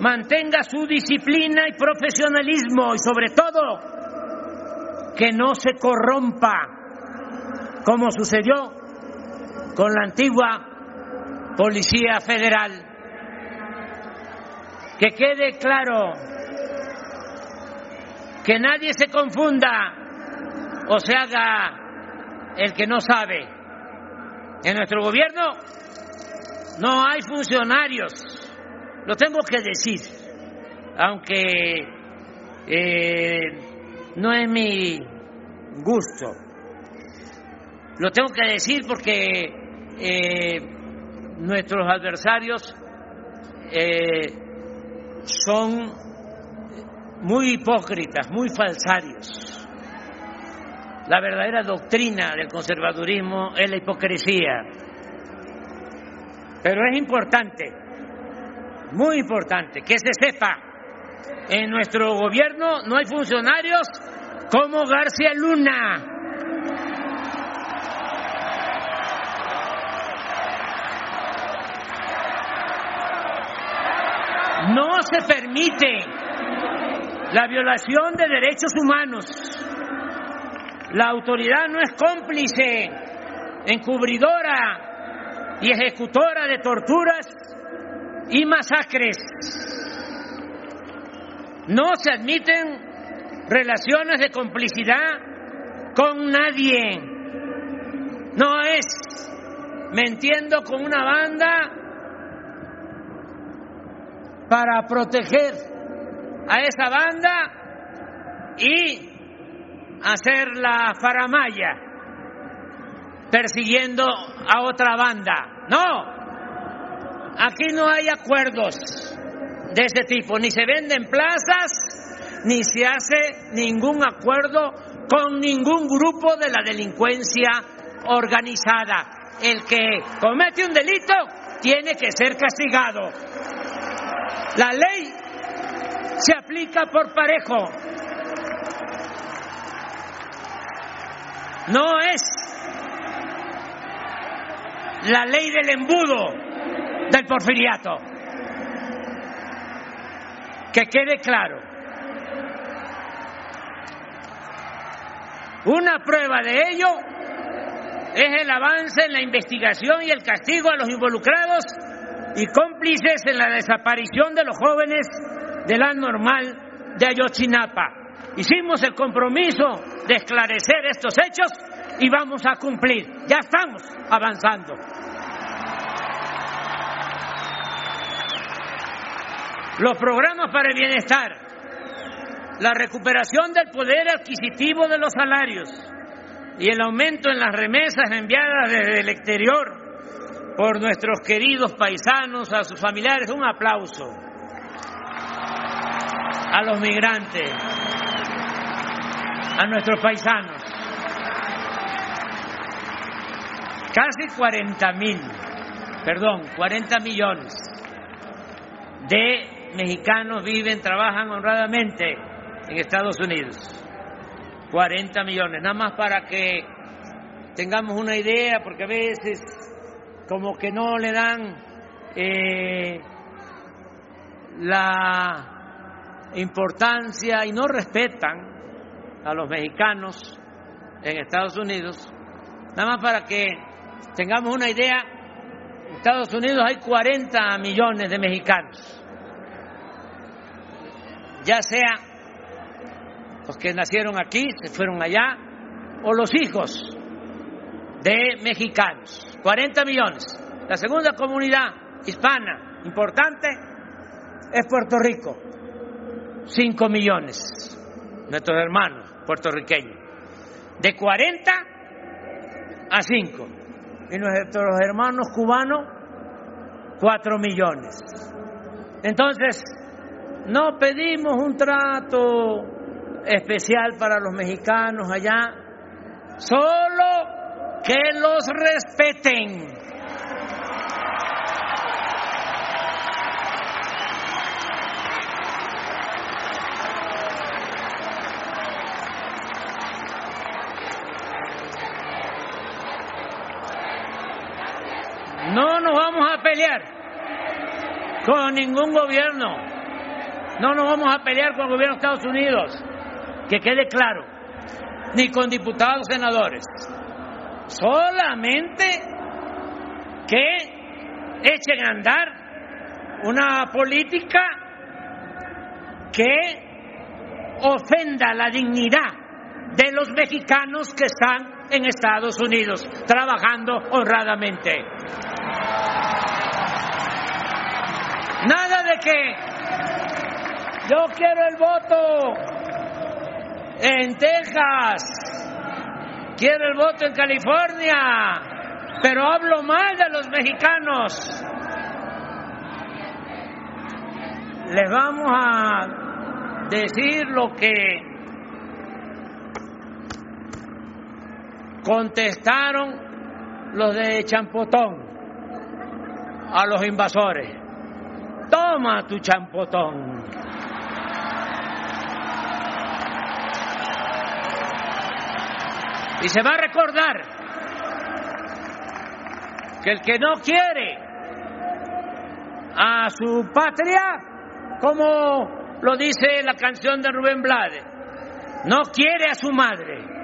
mantenga su disciplina y profesionalismo y sobre todo que no se corrompa como sucedió con la antigua Policía Federal. Que quede claro que nadie se confunda o se haga el que no sabe. En nuestro gobierno no hay funcionarios, lo tengo que decir, aunque eh, no es mi gusto. Lo tengo que decir porque eh, nuestros adversarios eh, son muy hipócritas, muy falsarios. La verdadera doctrina del conservadurismo es la hipocresía. Pero es importante, muy importante, que se sepa, en nuestro gobierno no hay funcionarios como García Luna. No se permite la violación de derechos humanos. La autoridad no es cómplice, encubridora y ejecutora de torturas y masacres. No se admiten relaciones de complicidad con nadie. No es mintiendo con una banda para proteger a esa banda y hacer la faramaya persiguiendo a otra banda. No, aquí no hay acuerdos de ese tipo, ni se venden plazas, ni se hace ningún acuerdo con ningún grupo de la delincuencia organizada. El que comete un delito tiene que ser castigado. La ley se aplica por parejo. No es la ley del embudo del porfiriato. Que quede claro. Una prueba de ello es el avance en la investigación y el castigo a los involucrados y cómplices en la desaparición de los jóvenes de la normal de Ayotzinapa. Hicimos el compromiso de esclarecer estos hechos y vamos a cumplir. Ya estamos avanzando. Los programas para el bienestar, la recuperación del poder adquisitivo de los salarios y el aumento en las remesas enviadas desde el exterior por nuestros queridos paisanos, a sus familiares. Un aplauso a los migrantes, a nuestros paisanos. Casi 40 mil, perdón, 40 millones de mexicanos viven, trabajan honradamente en Estados Unidos. 40 millones, nada más para que tengamos una idea, porque a veces como que no le dan eh, la importancia y no respetan a los mexicanos en Estados Unidos. Nada más para que tengamos una idea, en Estados Unidos hay 40 millones de mexicanos, ya sea los que nacieron aquí, se fueron allá, o los hijos de mexicanos, 40 millones. La segunda comunidad hispana importante es Puerto Rico, 5 millones, nuestros hermanos puertorriqueños, de 40 a 5, y nuestros hermanos cubanos, 4 millones. Entonces, no pedimos un trato especial para los mexicanos allá, solo que los respeten No nos vamos a pelear con ningún gobierno No nos vamos a pelear con el gobierno de Estados Unidos, que quede claro, ni con diputados senadores. Solamente que echen a andar una política que ofenda la dignidad de los mexicanos que están en Estados Unidos trabajando honradamente. Nada de que yo quiero el voto en Texas, quiero el voto en California, pero hablo mal de los mexicanos. Les vamos a decir lo que contestaron los de Champotón a los invasores. Toma tu champotón. Y se va a recordar que el que no quiere a su patria, como lo dice la canción de Rubén Blades, no quiere a su madre.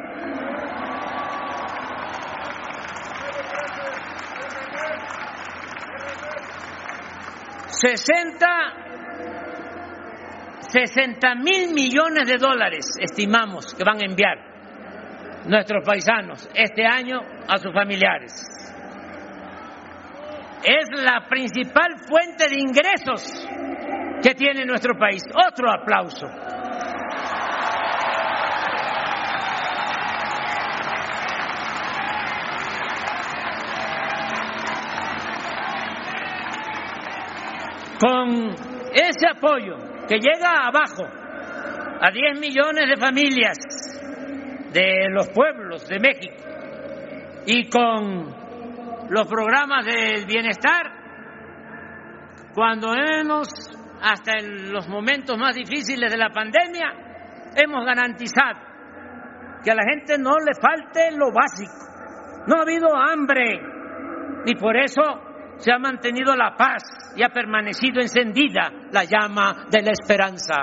60, 60 mil millones de dólares estimamos que van a enviar nuestros paisanos este año a sus familiares. Es la principal fuente de ingresos que tiene nuestro país. Otro aplauso. Con ese apoyo que llega abajo a 10 millones de familias de los pueblos de México y con los programas del bienestar, cuando hemos, hasta en los momentos más difíciles de la pandemia, hemos garantizado que a la gente no le falte lo básico. No ha habido hambre y por eso se ha mantenido la paz y ha permanecido encendida la llama de la esperanza.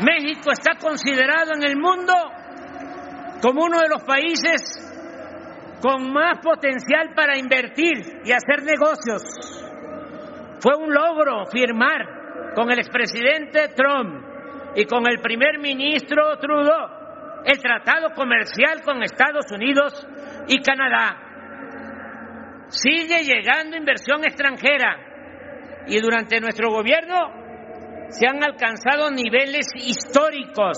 México está considerado en el mundo como uno de los países con más potencial para invertir y hacer negocios. Fue un logro firmar con el expresidente Trump y con el primer ministro Trudeau el tratado comercial con Estados Unidos y Canadá. Sigue llegando inversión extranjera y durante nuestro gobierno se han alcanzado niveles históricos.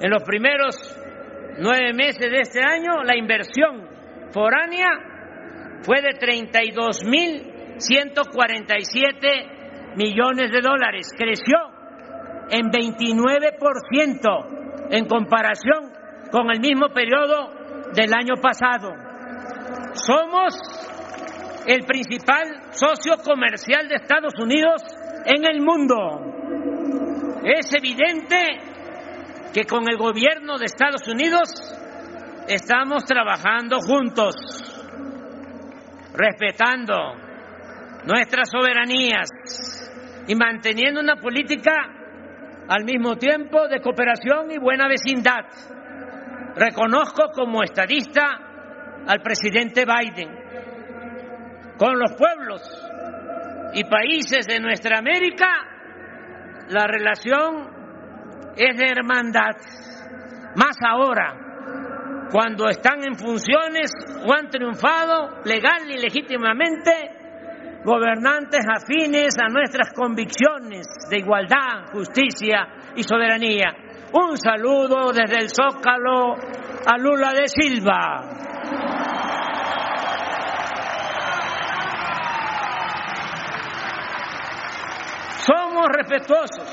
En los primeros nueve meses de este año, la inversión foránea fue de 32.147 millones de dólares. Creció en 29% en comparación con el mismo periodo del año pasado. Somos el principal socio comercial de Estados Unidos en el mundo. Es evidente que con el gobierno de Estados Unidos estamos trabajando juntos, respetando nuestras soberanías y manteniendo una política al mismo tiempo de cooperación y buena vecindad. Reconozco como estadista al presidente Biden. Con los pueblos y países de nuestra América, la relación es de hermandad. Más ahora, cuando están en funciones o han triunfado legal y legítimamente gobernantes afines a nuestras convicciones de igualdad, justicia y soberanía. Un saludo desde el Zócalo a Lula de Silva. Somos respetuosos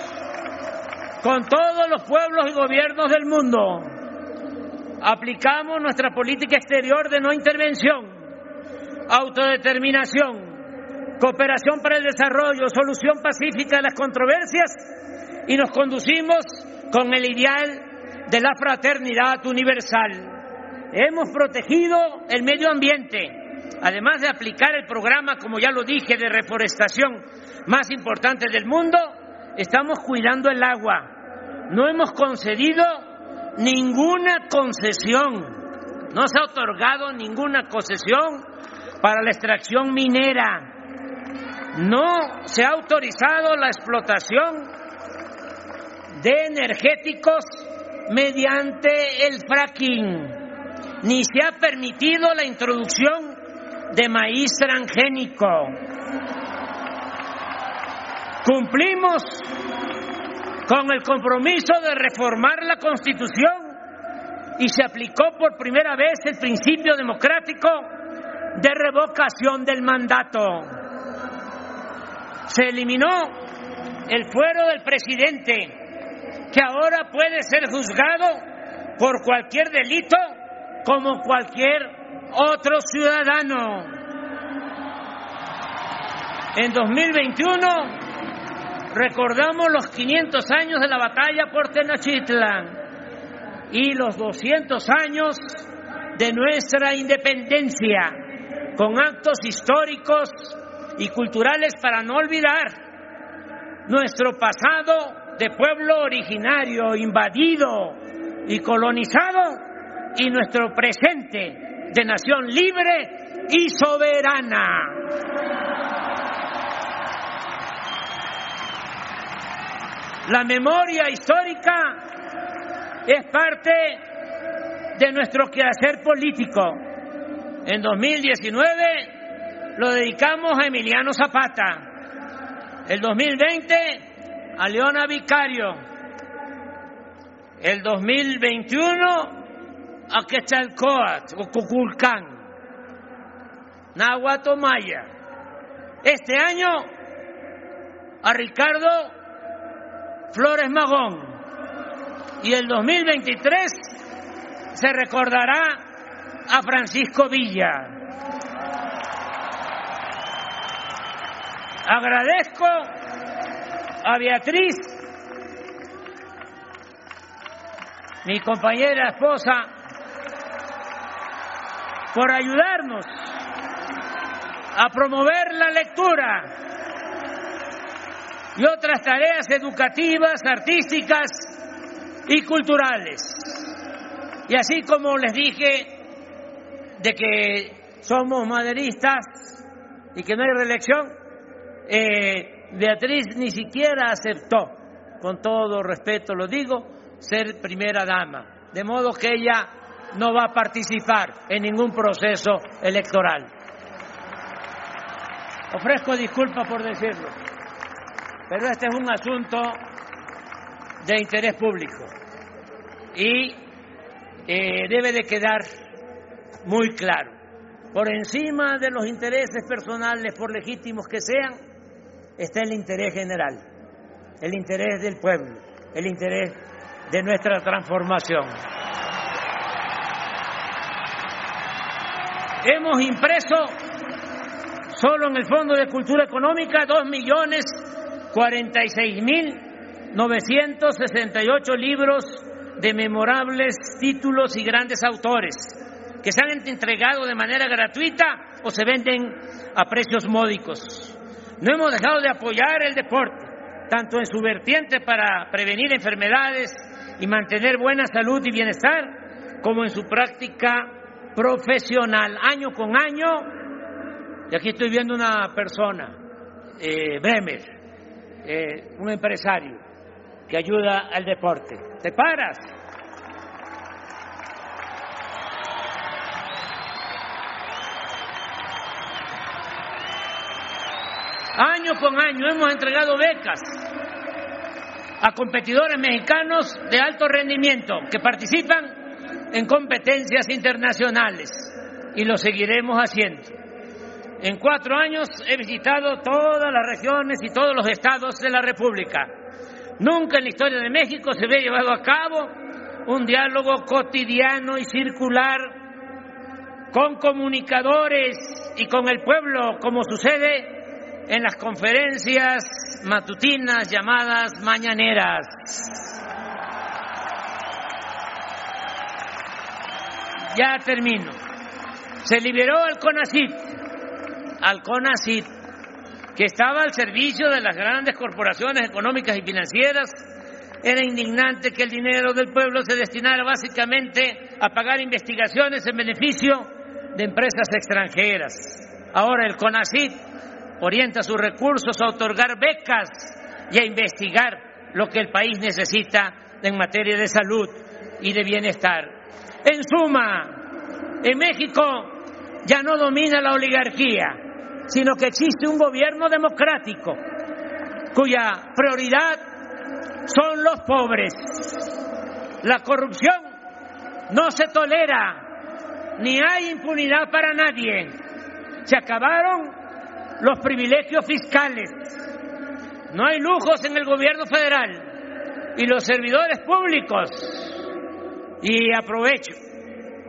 con todos los pueblos y gobiernos del mundo. Aplicamos nuestra política exterior de no intervención, autodeterminación, cooperación para el desarrollo, solución pacífica de las controversias y nos conducimos con el ideal de la fraternidad universal. Hemos protegido el medio ambiente además de aplicar el programa, como ya lo dije, de reforestación más importante del mundo, estamos cuidando el agua. No hemos concedido ninguna concesión, no se ha otorgado ninguna concesión para la extracción minera. No se ha autorizado la explotación de energéticos mediante el fracking, ni se ha permitido la introducción de maíz transgénico. Cumplimos con el compromiso de reformar la Constitución y se aplicó por primera vez el principio democrático de revocación del mandato. Se eliminó el fuero del presidente, que ahora puede ser juzgado por cualquier delito como cualquier otro ciudadano. En 2021 recordamos los 500 años de la batalla por Tenochtitlan y los 200 años de nuestra independencia, con actos históricos y culturales para no olvidar nuestro pasado de pueblo originario invadido y colonizado y nuestro presente de nación libre y soberana. La memoria histórica es parte de nuestro quehacer político. En 2019 lo dedicamos a Emiliano Zapata, el 2020 a Leona Vicario, el 2021 a Quetzalcoatl o Cuculcán, Nahuatl Maya. Este año a Ricardo Flores Magón y el 2023 se recordará a Francisco Villa. Agradezco a Beatriz, mi compañera esposa, por ayudarnos a promover la lectura y otras tareas educativas, artísticas y culturales. Y así como les dije de que somos maderistas y que no hay reelección, eh, Beatriz ni siquiera aceptó, con todo respeto lo digo, ser primera dama. De modo que ella no va a participar en ningún proceso electoral. Ofrezco disculpas por decirlo, pero este es un asunto de interés público y eh, debe de quedar muy claro. Por encima de los intereses personales, por legítimos que sean, está el interés general, el interés del pueblo, el interés de nuestra transformación. Hemos impreso solo en el Fondo de Cultura Económica dos millones cuarenta y seis mil 968 libros de memorables títulos y grandes autores que se han entregado de manera gratuita o se venden a precios módicos. No hemos dejado de apoyar el deporte, tanto en su vertiente para prevenir enfermedades y mantener buena salud y bienestar, como en su práctica profesional, año con año. Y aquí estoy viendo una persona, eh, Bremer, eh, un empresario, que ayuda al deporte. ¿Te paras? Año con año hemos entregado becas a competidores mexicanos de alto rendimiento que participan en competencias internacionales y lo seguiremos haciendo. En cuatro años he visitado todas las regiones y todos los estados de la República Nunca en la historia de México se había llevado a cabo un diálogo cotidiano y circular con comunicadores y con el pueblo, como sucede en las conferencias matutinas llamadas mañaneras. Ya termino. Se liberó al CONACIT, al CONACIT, que estaba al servicio de las grandes corporaciones económicas y financieras. Era indignante que el dinero del pueblo se destinara básicamente a pagar investigaciones en beneficio de empresas extranjeras. Ahora el CONACIT orienta sus recursos a otorgar becas y a investigar lo que el país necesita en materia de salud y de bienestar. En suma, en México ya no domina la oligarquía, sino que existe un gobierno democrático cuya prioridad son los pobres. La corrupción no se tolera, ni hay impunidad para nadie. Se acabaron los privilegios fiscales. No hay lujos en el gobierno federal y los servidores públicos. Y aprovecho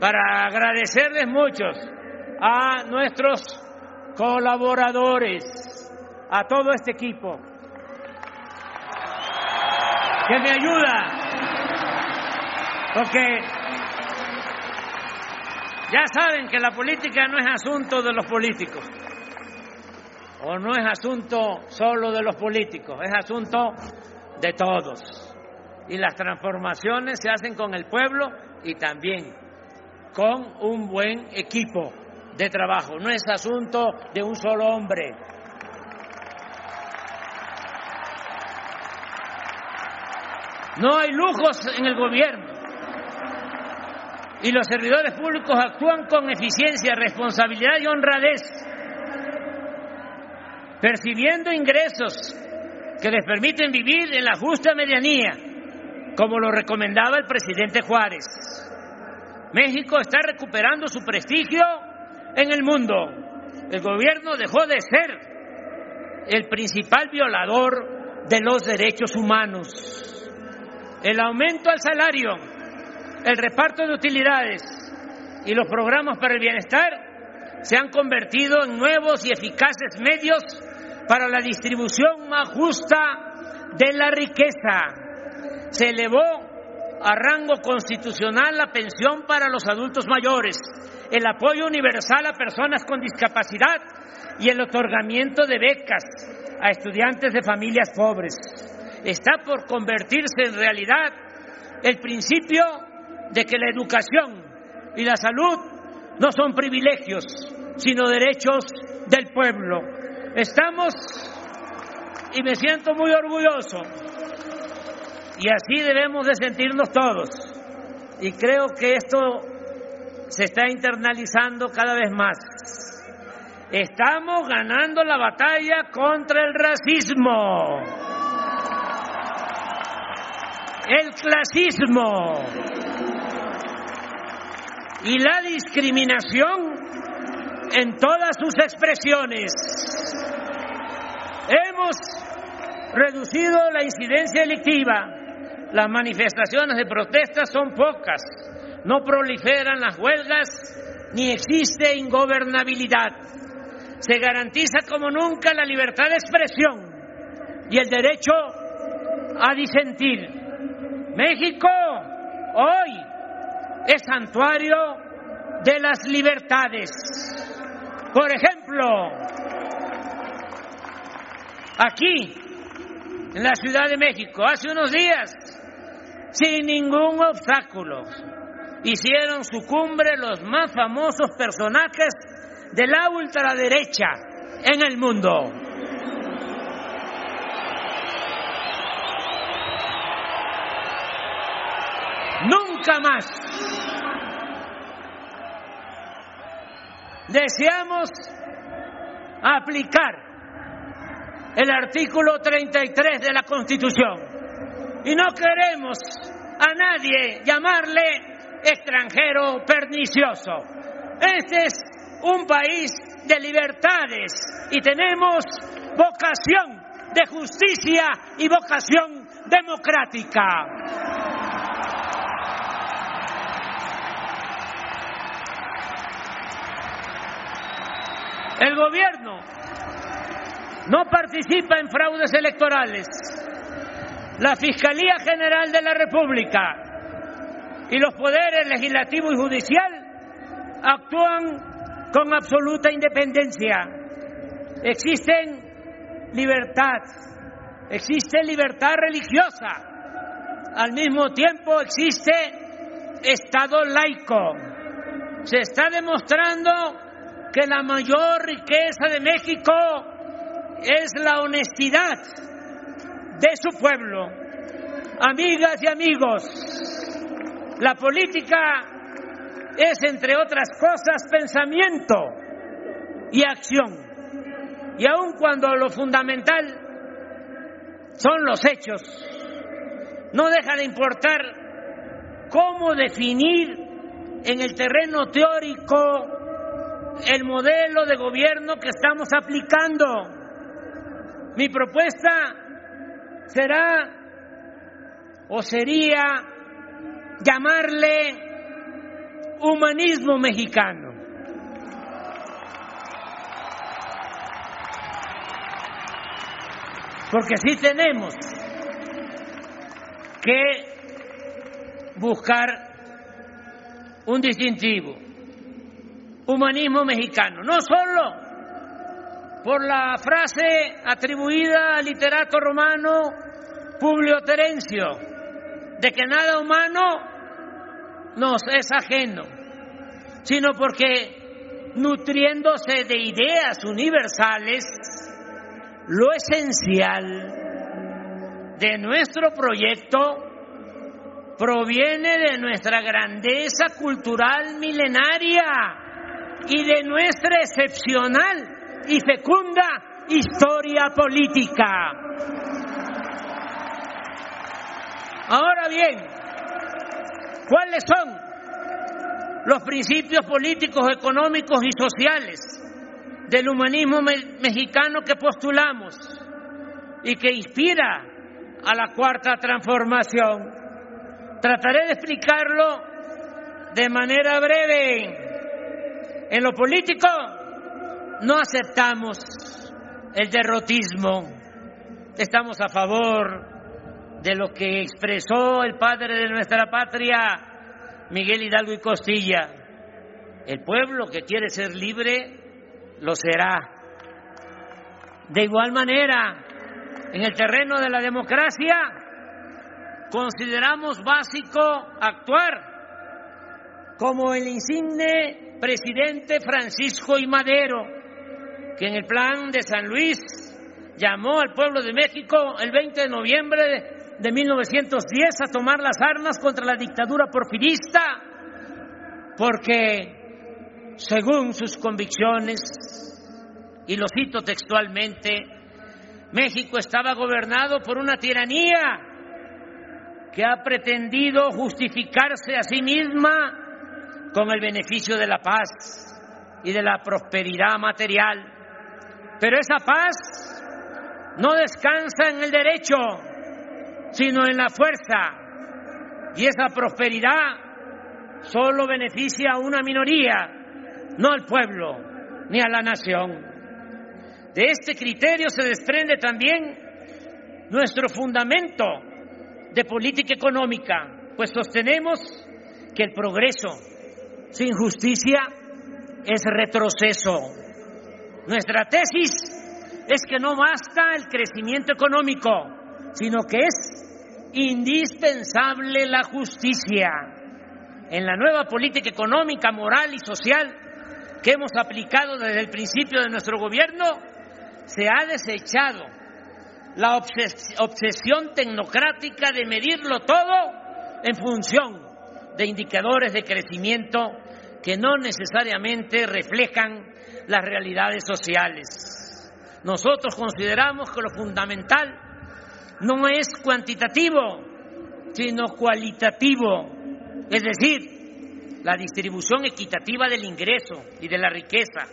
para agradecerles muchos a nuestros colaboradores, a todo este equipo que me ayuda, porque ya saben que la política no es asunto de los políticos, o no es asunto solo de los políticos, es asunto de todos. Y las transformaciones se hacen con el pueblo y también con un buen equipo de trabajo. No es asunto de un solo hombre. No hay lujos en el gobierno. Y los servidores públicos actúan con eficiencia, responsabilidad y honradez, percibiendo ingresos que les permiten vivir en la justa medianía, como lo recomendaba el presidente Juárez. México está recuperando su prestigio en el mundo. El gobierno dejó de ser el principal violador de los derechos humanos. El aumento al salario, el reparto de utilidades y los programas para el bienestar se han convertido en nuevos y eficaces medios para la distribución más justa de la riqueza. Se elevó a rango constitucional la pensión para los adultos mayores, el apoyo universal a personas con discapacidad y el otorgamiento de becas a estudiantes de familias pobres. Está por convertirse en realidad el principio de que la educación y la salud no son privilegios, sino derechos del pueblo. Estamos, y me siento muy orgulloso, y así debemos de sentirnos todos. Y creo que esto se está internalizando cada vez más. Estamos ganando la batalla contra el racismo, el clasismo y la discriminación en todas sus expresiones. Hemos reducido la incidencia delictiva las manifestaciones de protesta son pocas, no proliferan las huelgas ni existe ingobernabilidad. Se garantiza como nunca la libertad de expresión y el derecho a disentir. México hoy es santuario de las libertades. Por ejemplo, aquí, en la Ciudad de México, hace unos días sin ningún obstáculo. Hicieron su cumbre los más famosos personajes de la ultraderecha en el mundo. Nunca más deseamos aplicar el artículo 33 de la Constitución y no queremos a nadie llamarle extranjero pernicioso. Este es un país de libertades y tenemos vocación de justicia y vocación democrática. El gobierno no participa en fraudes electorales la Fiscalía General de la República y los poderes legislativo y judicial actúan con absoluta independencia. Existen libertad, existe libertad religiosa, al mismo tiempo existe Estado laico. Se está demostrando que la mayor riqueza de México es la honestidad de su pueblo. Amigas y amigos, la política es, entre otras cosas, pensamiento y acción. Y aun cuando lo fundamental son los hechos, no deja de importar cómo definir en el terreno teórico el modelo de gobierno que estamos aplicando. Mi propuesta será o sería llamarle humanismo mexicano. Porque sí tenemos que buscar un distintivo, humanismo mexicano, no solo por la frase atribuida al literato romano Publio Terencio, de que nada humano nos es ajeno, sino porque nutriéndose de ideas universales, lo esencial de nuestro proyecto proviene de nuestra grandeza cultural milenaria y de nuestra excepcional y fecunda historia política. Ahora bien, ¿cuáles son los principios políticos, económicos y sociales del humanismo mexicano que postulamos y que inspira a la cuarta transformación. Trataré de explicarlo de manera breve. En lo político no aceptamos el derrotismo. Estamos a favor de lo que expresó el padre de nuestra patria, Miguel Hidalgo y Costilla. El pueblo que quiere ser libre lo será. De igual manera, en el terreno de la democracia, consideramos básico actuar como el insigne presidente Francisco I. Madero, que en el plan de San Luis llamó al pueblo de México el 20 de noviembre de 1910 a tomar las armas contra la dictadura porfirista, porque según sus convicciones, y lo cito textualmente, México estaba gobernado por una tiranía que ha pretendido justificarse a sí misma con el beneficio de la paz y de la prosperidad material. Pero esa paz no descansa en el derecho, sino en la fuerza. Y esa prosperidad solo beneficia a una minoría, no al pueblo ni a la nación. De este criterio se desprende también nuestro fundamento de política económica, pues sostenemos que el progreso sin justicia es retroceso. Nuestra tesis es que no basta el crecimiento económico, sino que es indispensable la justicia. En la nueva política económica, moral y social que hemos aplicado desde el principio de nuestro gobierno, se ha desechado la obsesión tecnocrática de medirlo todo en función de indicadores de crecimiento que no necesariamente reflejan las realidades sociales. Nosotros consideramos que lo fundamental no es cuantitativo, sino cualitativo, es decir, la distribución equitativa del ingreso y de la riqueza.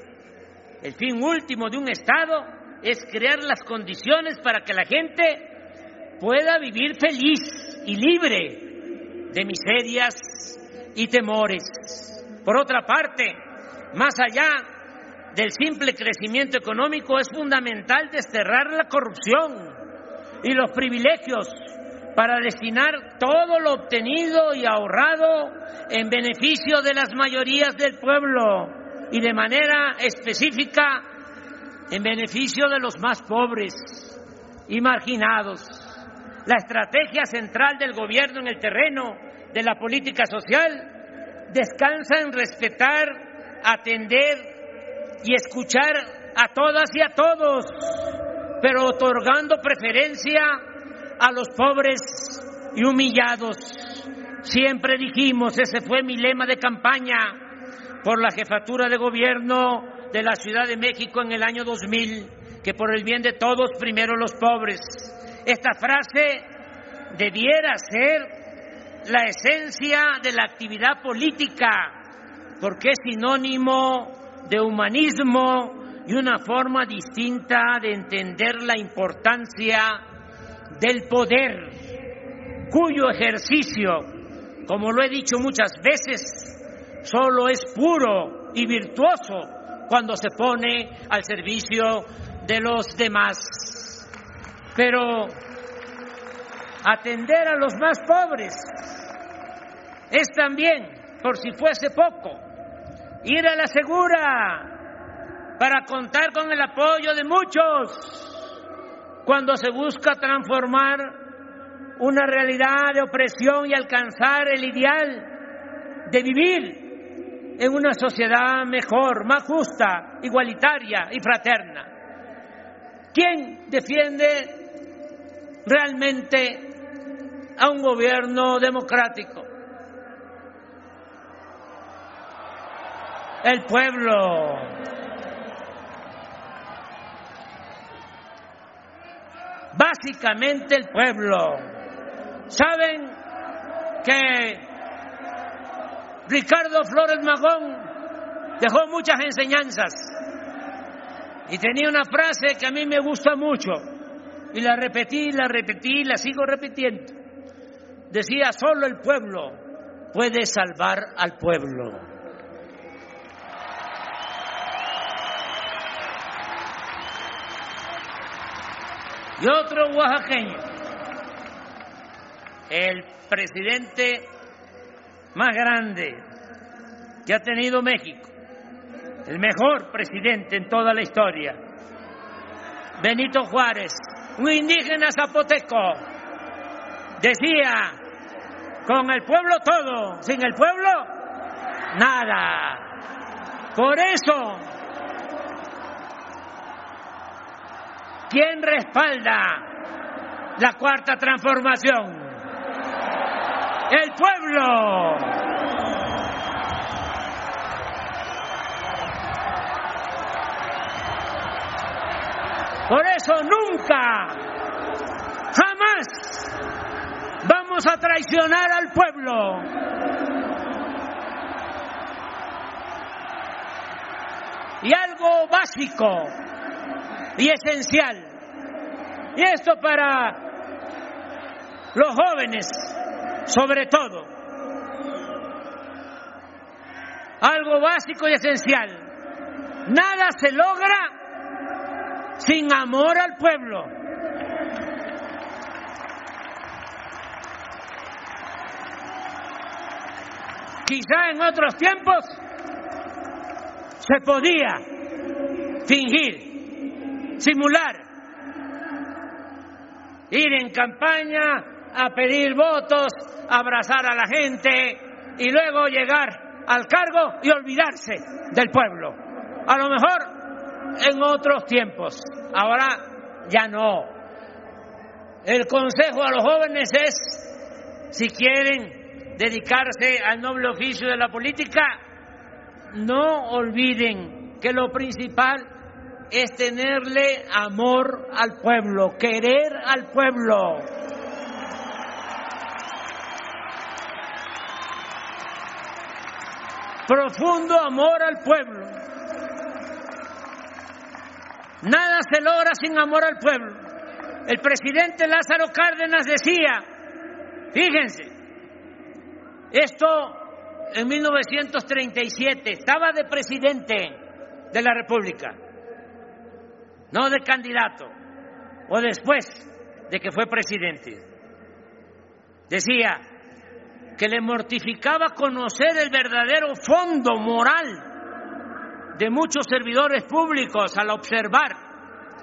El fin último de un Estado es crear las condiciones para que la gente pueda vivir feliz y libre de miserias y temores. Por otra parte, más allá del simple crecimiento económico, es fundamental desterrar la corrupción y los privilegios para destinar todo lo obtenido y ahorrado en beneficio de las mayorías del pueblo, y de manera específica en beneficio de los más pobres y marginados. La estrategia central del gobierno en el terreno de la política social descansa en respetar, atender y escuchar a todas y a todos, pero otorgando preferencia a los pobres y humillados. Siempre dijimos, ese fue mi lema de campaña por la jefatura de gobierno de la Ciudad de México en el año 2000, que por el bien de todos, primero los pobres. Esta frase debiera ser la esencia de la actividad política, porque es sinónimo de humanismo y una forma distinta de entender la importancia del poder, cuyo ejercicio, como lo he dicho muchas veces, solo es puro y virtuoso cuando se pone al servicio de los demás. Pero atender a los más pobres es también, por si fuese poco, ir a la segura para contar con el apoyo de muchos cuando se busca transformar una realidad de opresión y alcanzar el ideal de vivir en una sociedad mejor, más justa, igualitaria y fraterna. ¿Quién defiende realmente a un gobierno democrático? El pueblo. Básicamente el pueblo. ¿Saben que Ricardo Flores Magón dejó muchas enseñanzas y tenía una frase que a mí me gusta mucho y la repetí, la repetí, la sigo repitiendo. Decía, solo el pueblo puede salvar al pueblo. Y otro oaxaqueño, el presidente más grande que ha tenido México, el mejor presidente en toda la historia, Benito Juárez, un indígena zapoteco, decía, con el pueblo todo, sin el pueblo, nada. Por eso, ¿quién respalda la cuarta transformación? El pueblo. Por eso nunca, jamás vamos a traicionar al pueblo. Y algo básico y esencial. Y esto para los jóvenes, sobre todo. Algo básico y esencial. Nada se logra sin amor al pueblo. Quizá en otros tiempos se podía fingir, simular, ir en campaña a pedir votos, abrazar a la gente y luego llegar al cargo y olvidarse del pueblo. A lo mejor en otros tiempos. Ahora ya no. El consejo a los jóvenes es, si quieren dedicarse al noble oficio de la política, no olviden que lo principal es tenerle amor al pueblo, querer al pueblo. Profundo amor al pueblo. Nada se logra sin amor al pueblo. El presidente Lázaro Cárdenas decía, fíjense, esto en 1937, estaba de presidente de la República, no de candidato, o después de que fue presidente. Decía que le mortificaba conocer el verdadero fondo moral de muchos servidores públicos al observar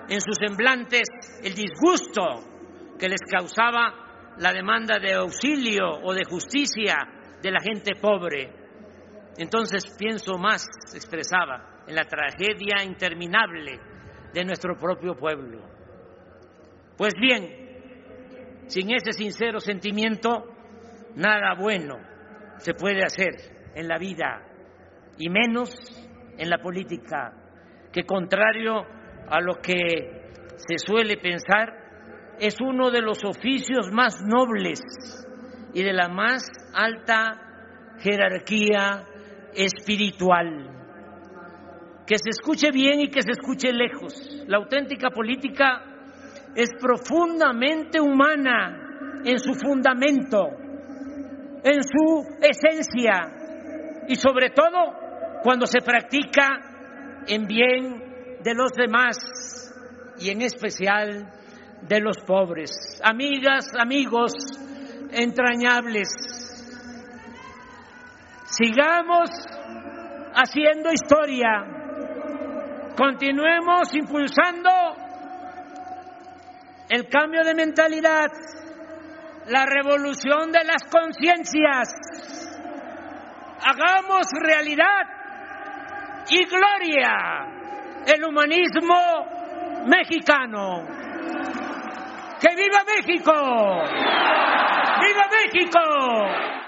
en sus semblantes el disgusto que les causaba la demanda de auxilio o de justicia de la gente pobre. Entonces pienso más, expresaba, en la tragedia interminable de nuestro propio pueblo. Pues bien, sin ese sincero sentimiento, nada bueno se puede hacer en la vida y menos en la política, que contrario a lo que se suele pensar, es uno de los oficios más nobles y de la más alta jerarquía espiritual. Que se escuche bien y que se escuche lejos. La auténtica política es profundamente humana en su fundamento, en su esencia y sobre todo cuando se practica en bien de los demás y en especial de los pobres. Amigas, amigos entrañables, sigamos haciendo historia, continuemos impulsando el cambio de mentalidad, la revolución de las conciencias, hagamos realidad y gloria el humanismo mexicano. ¡Que viva México! ¡Viva México!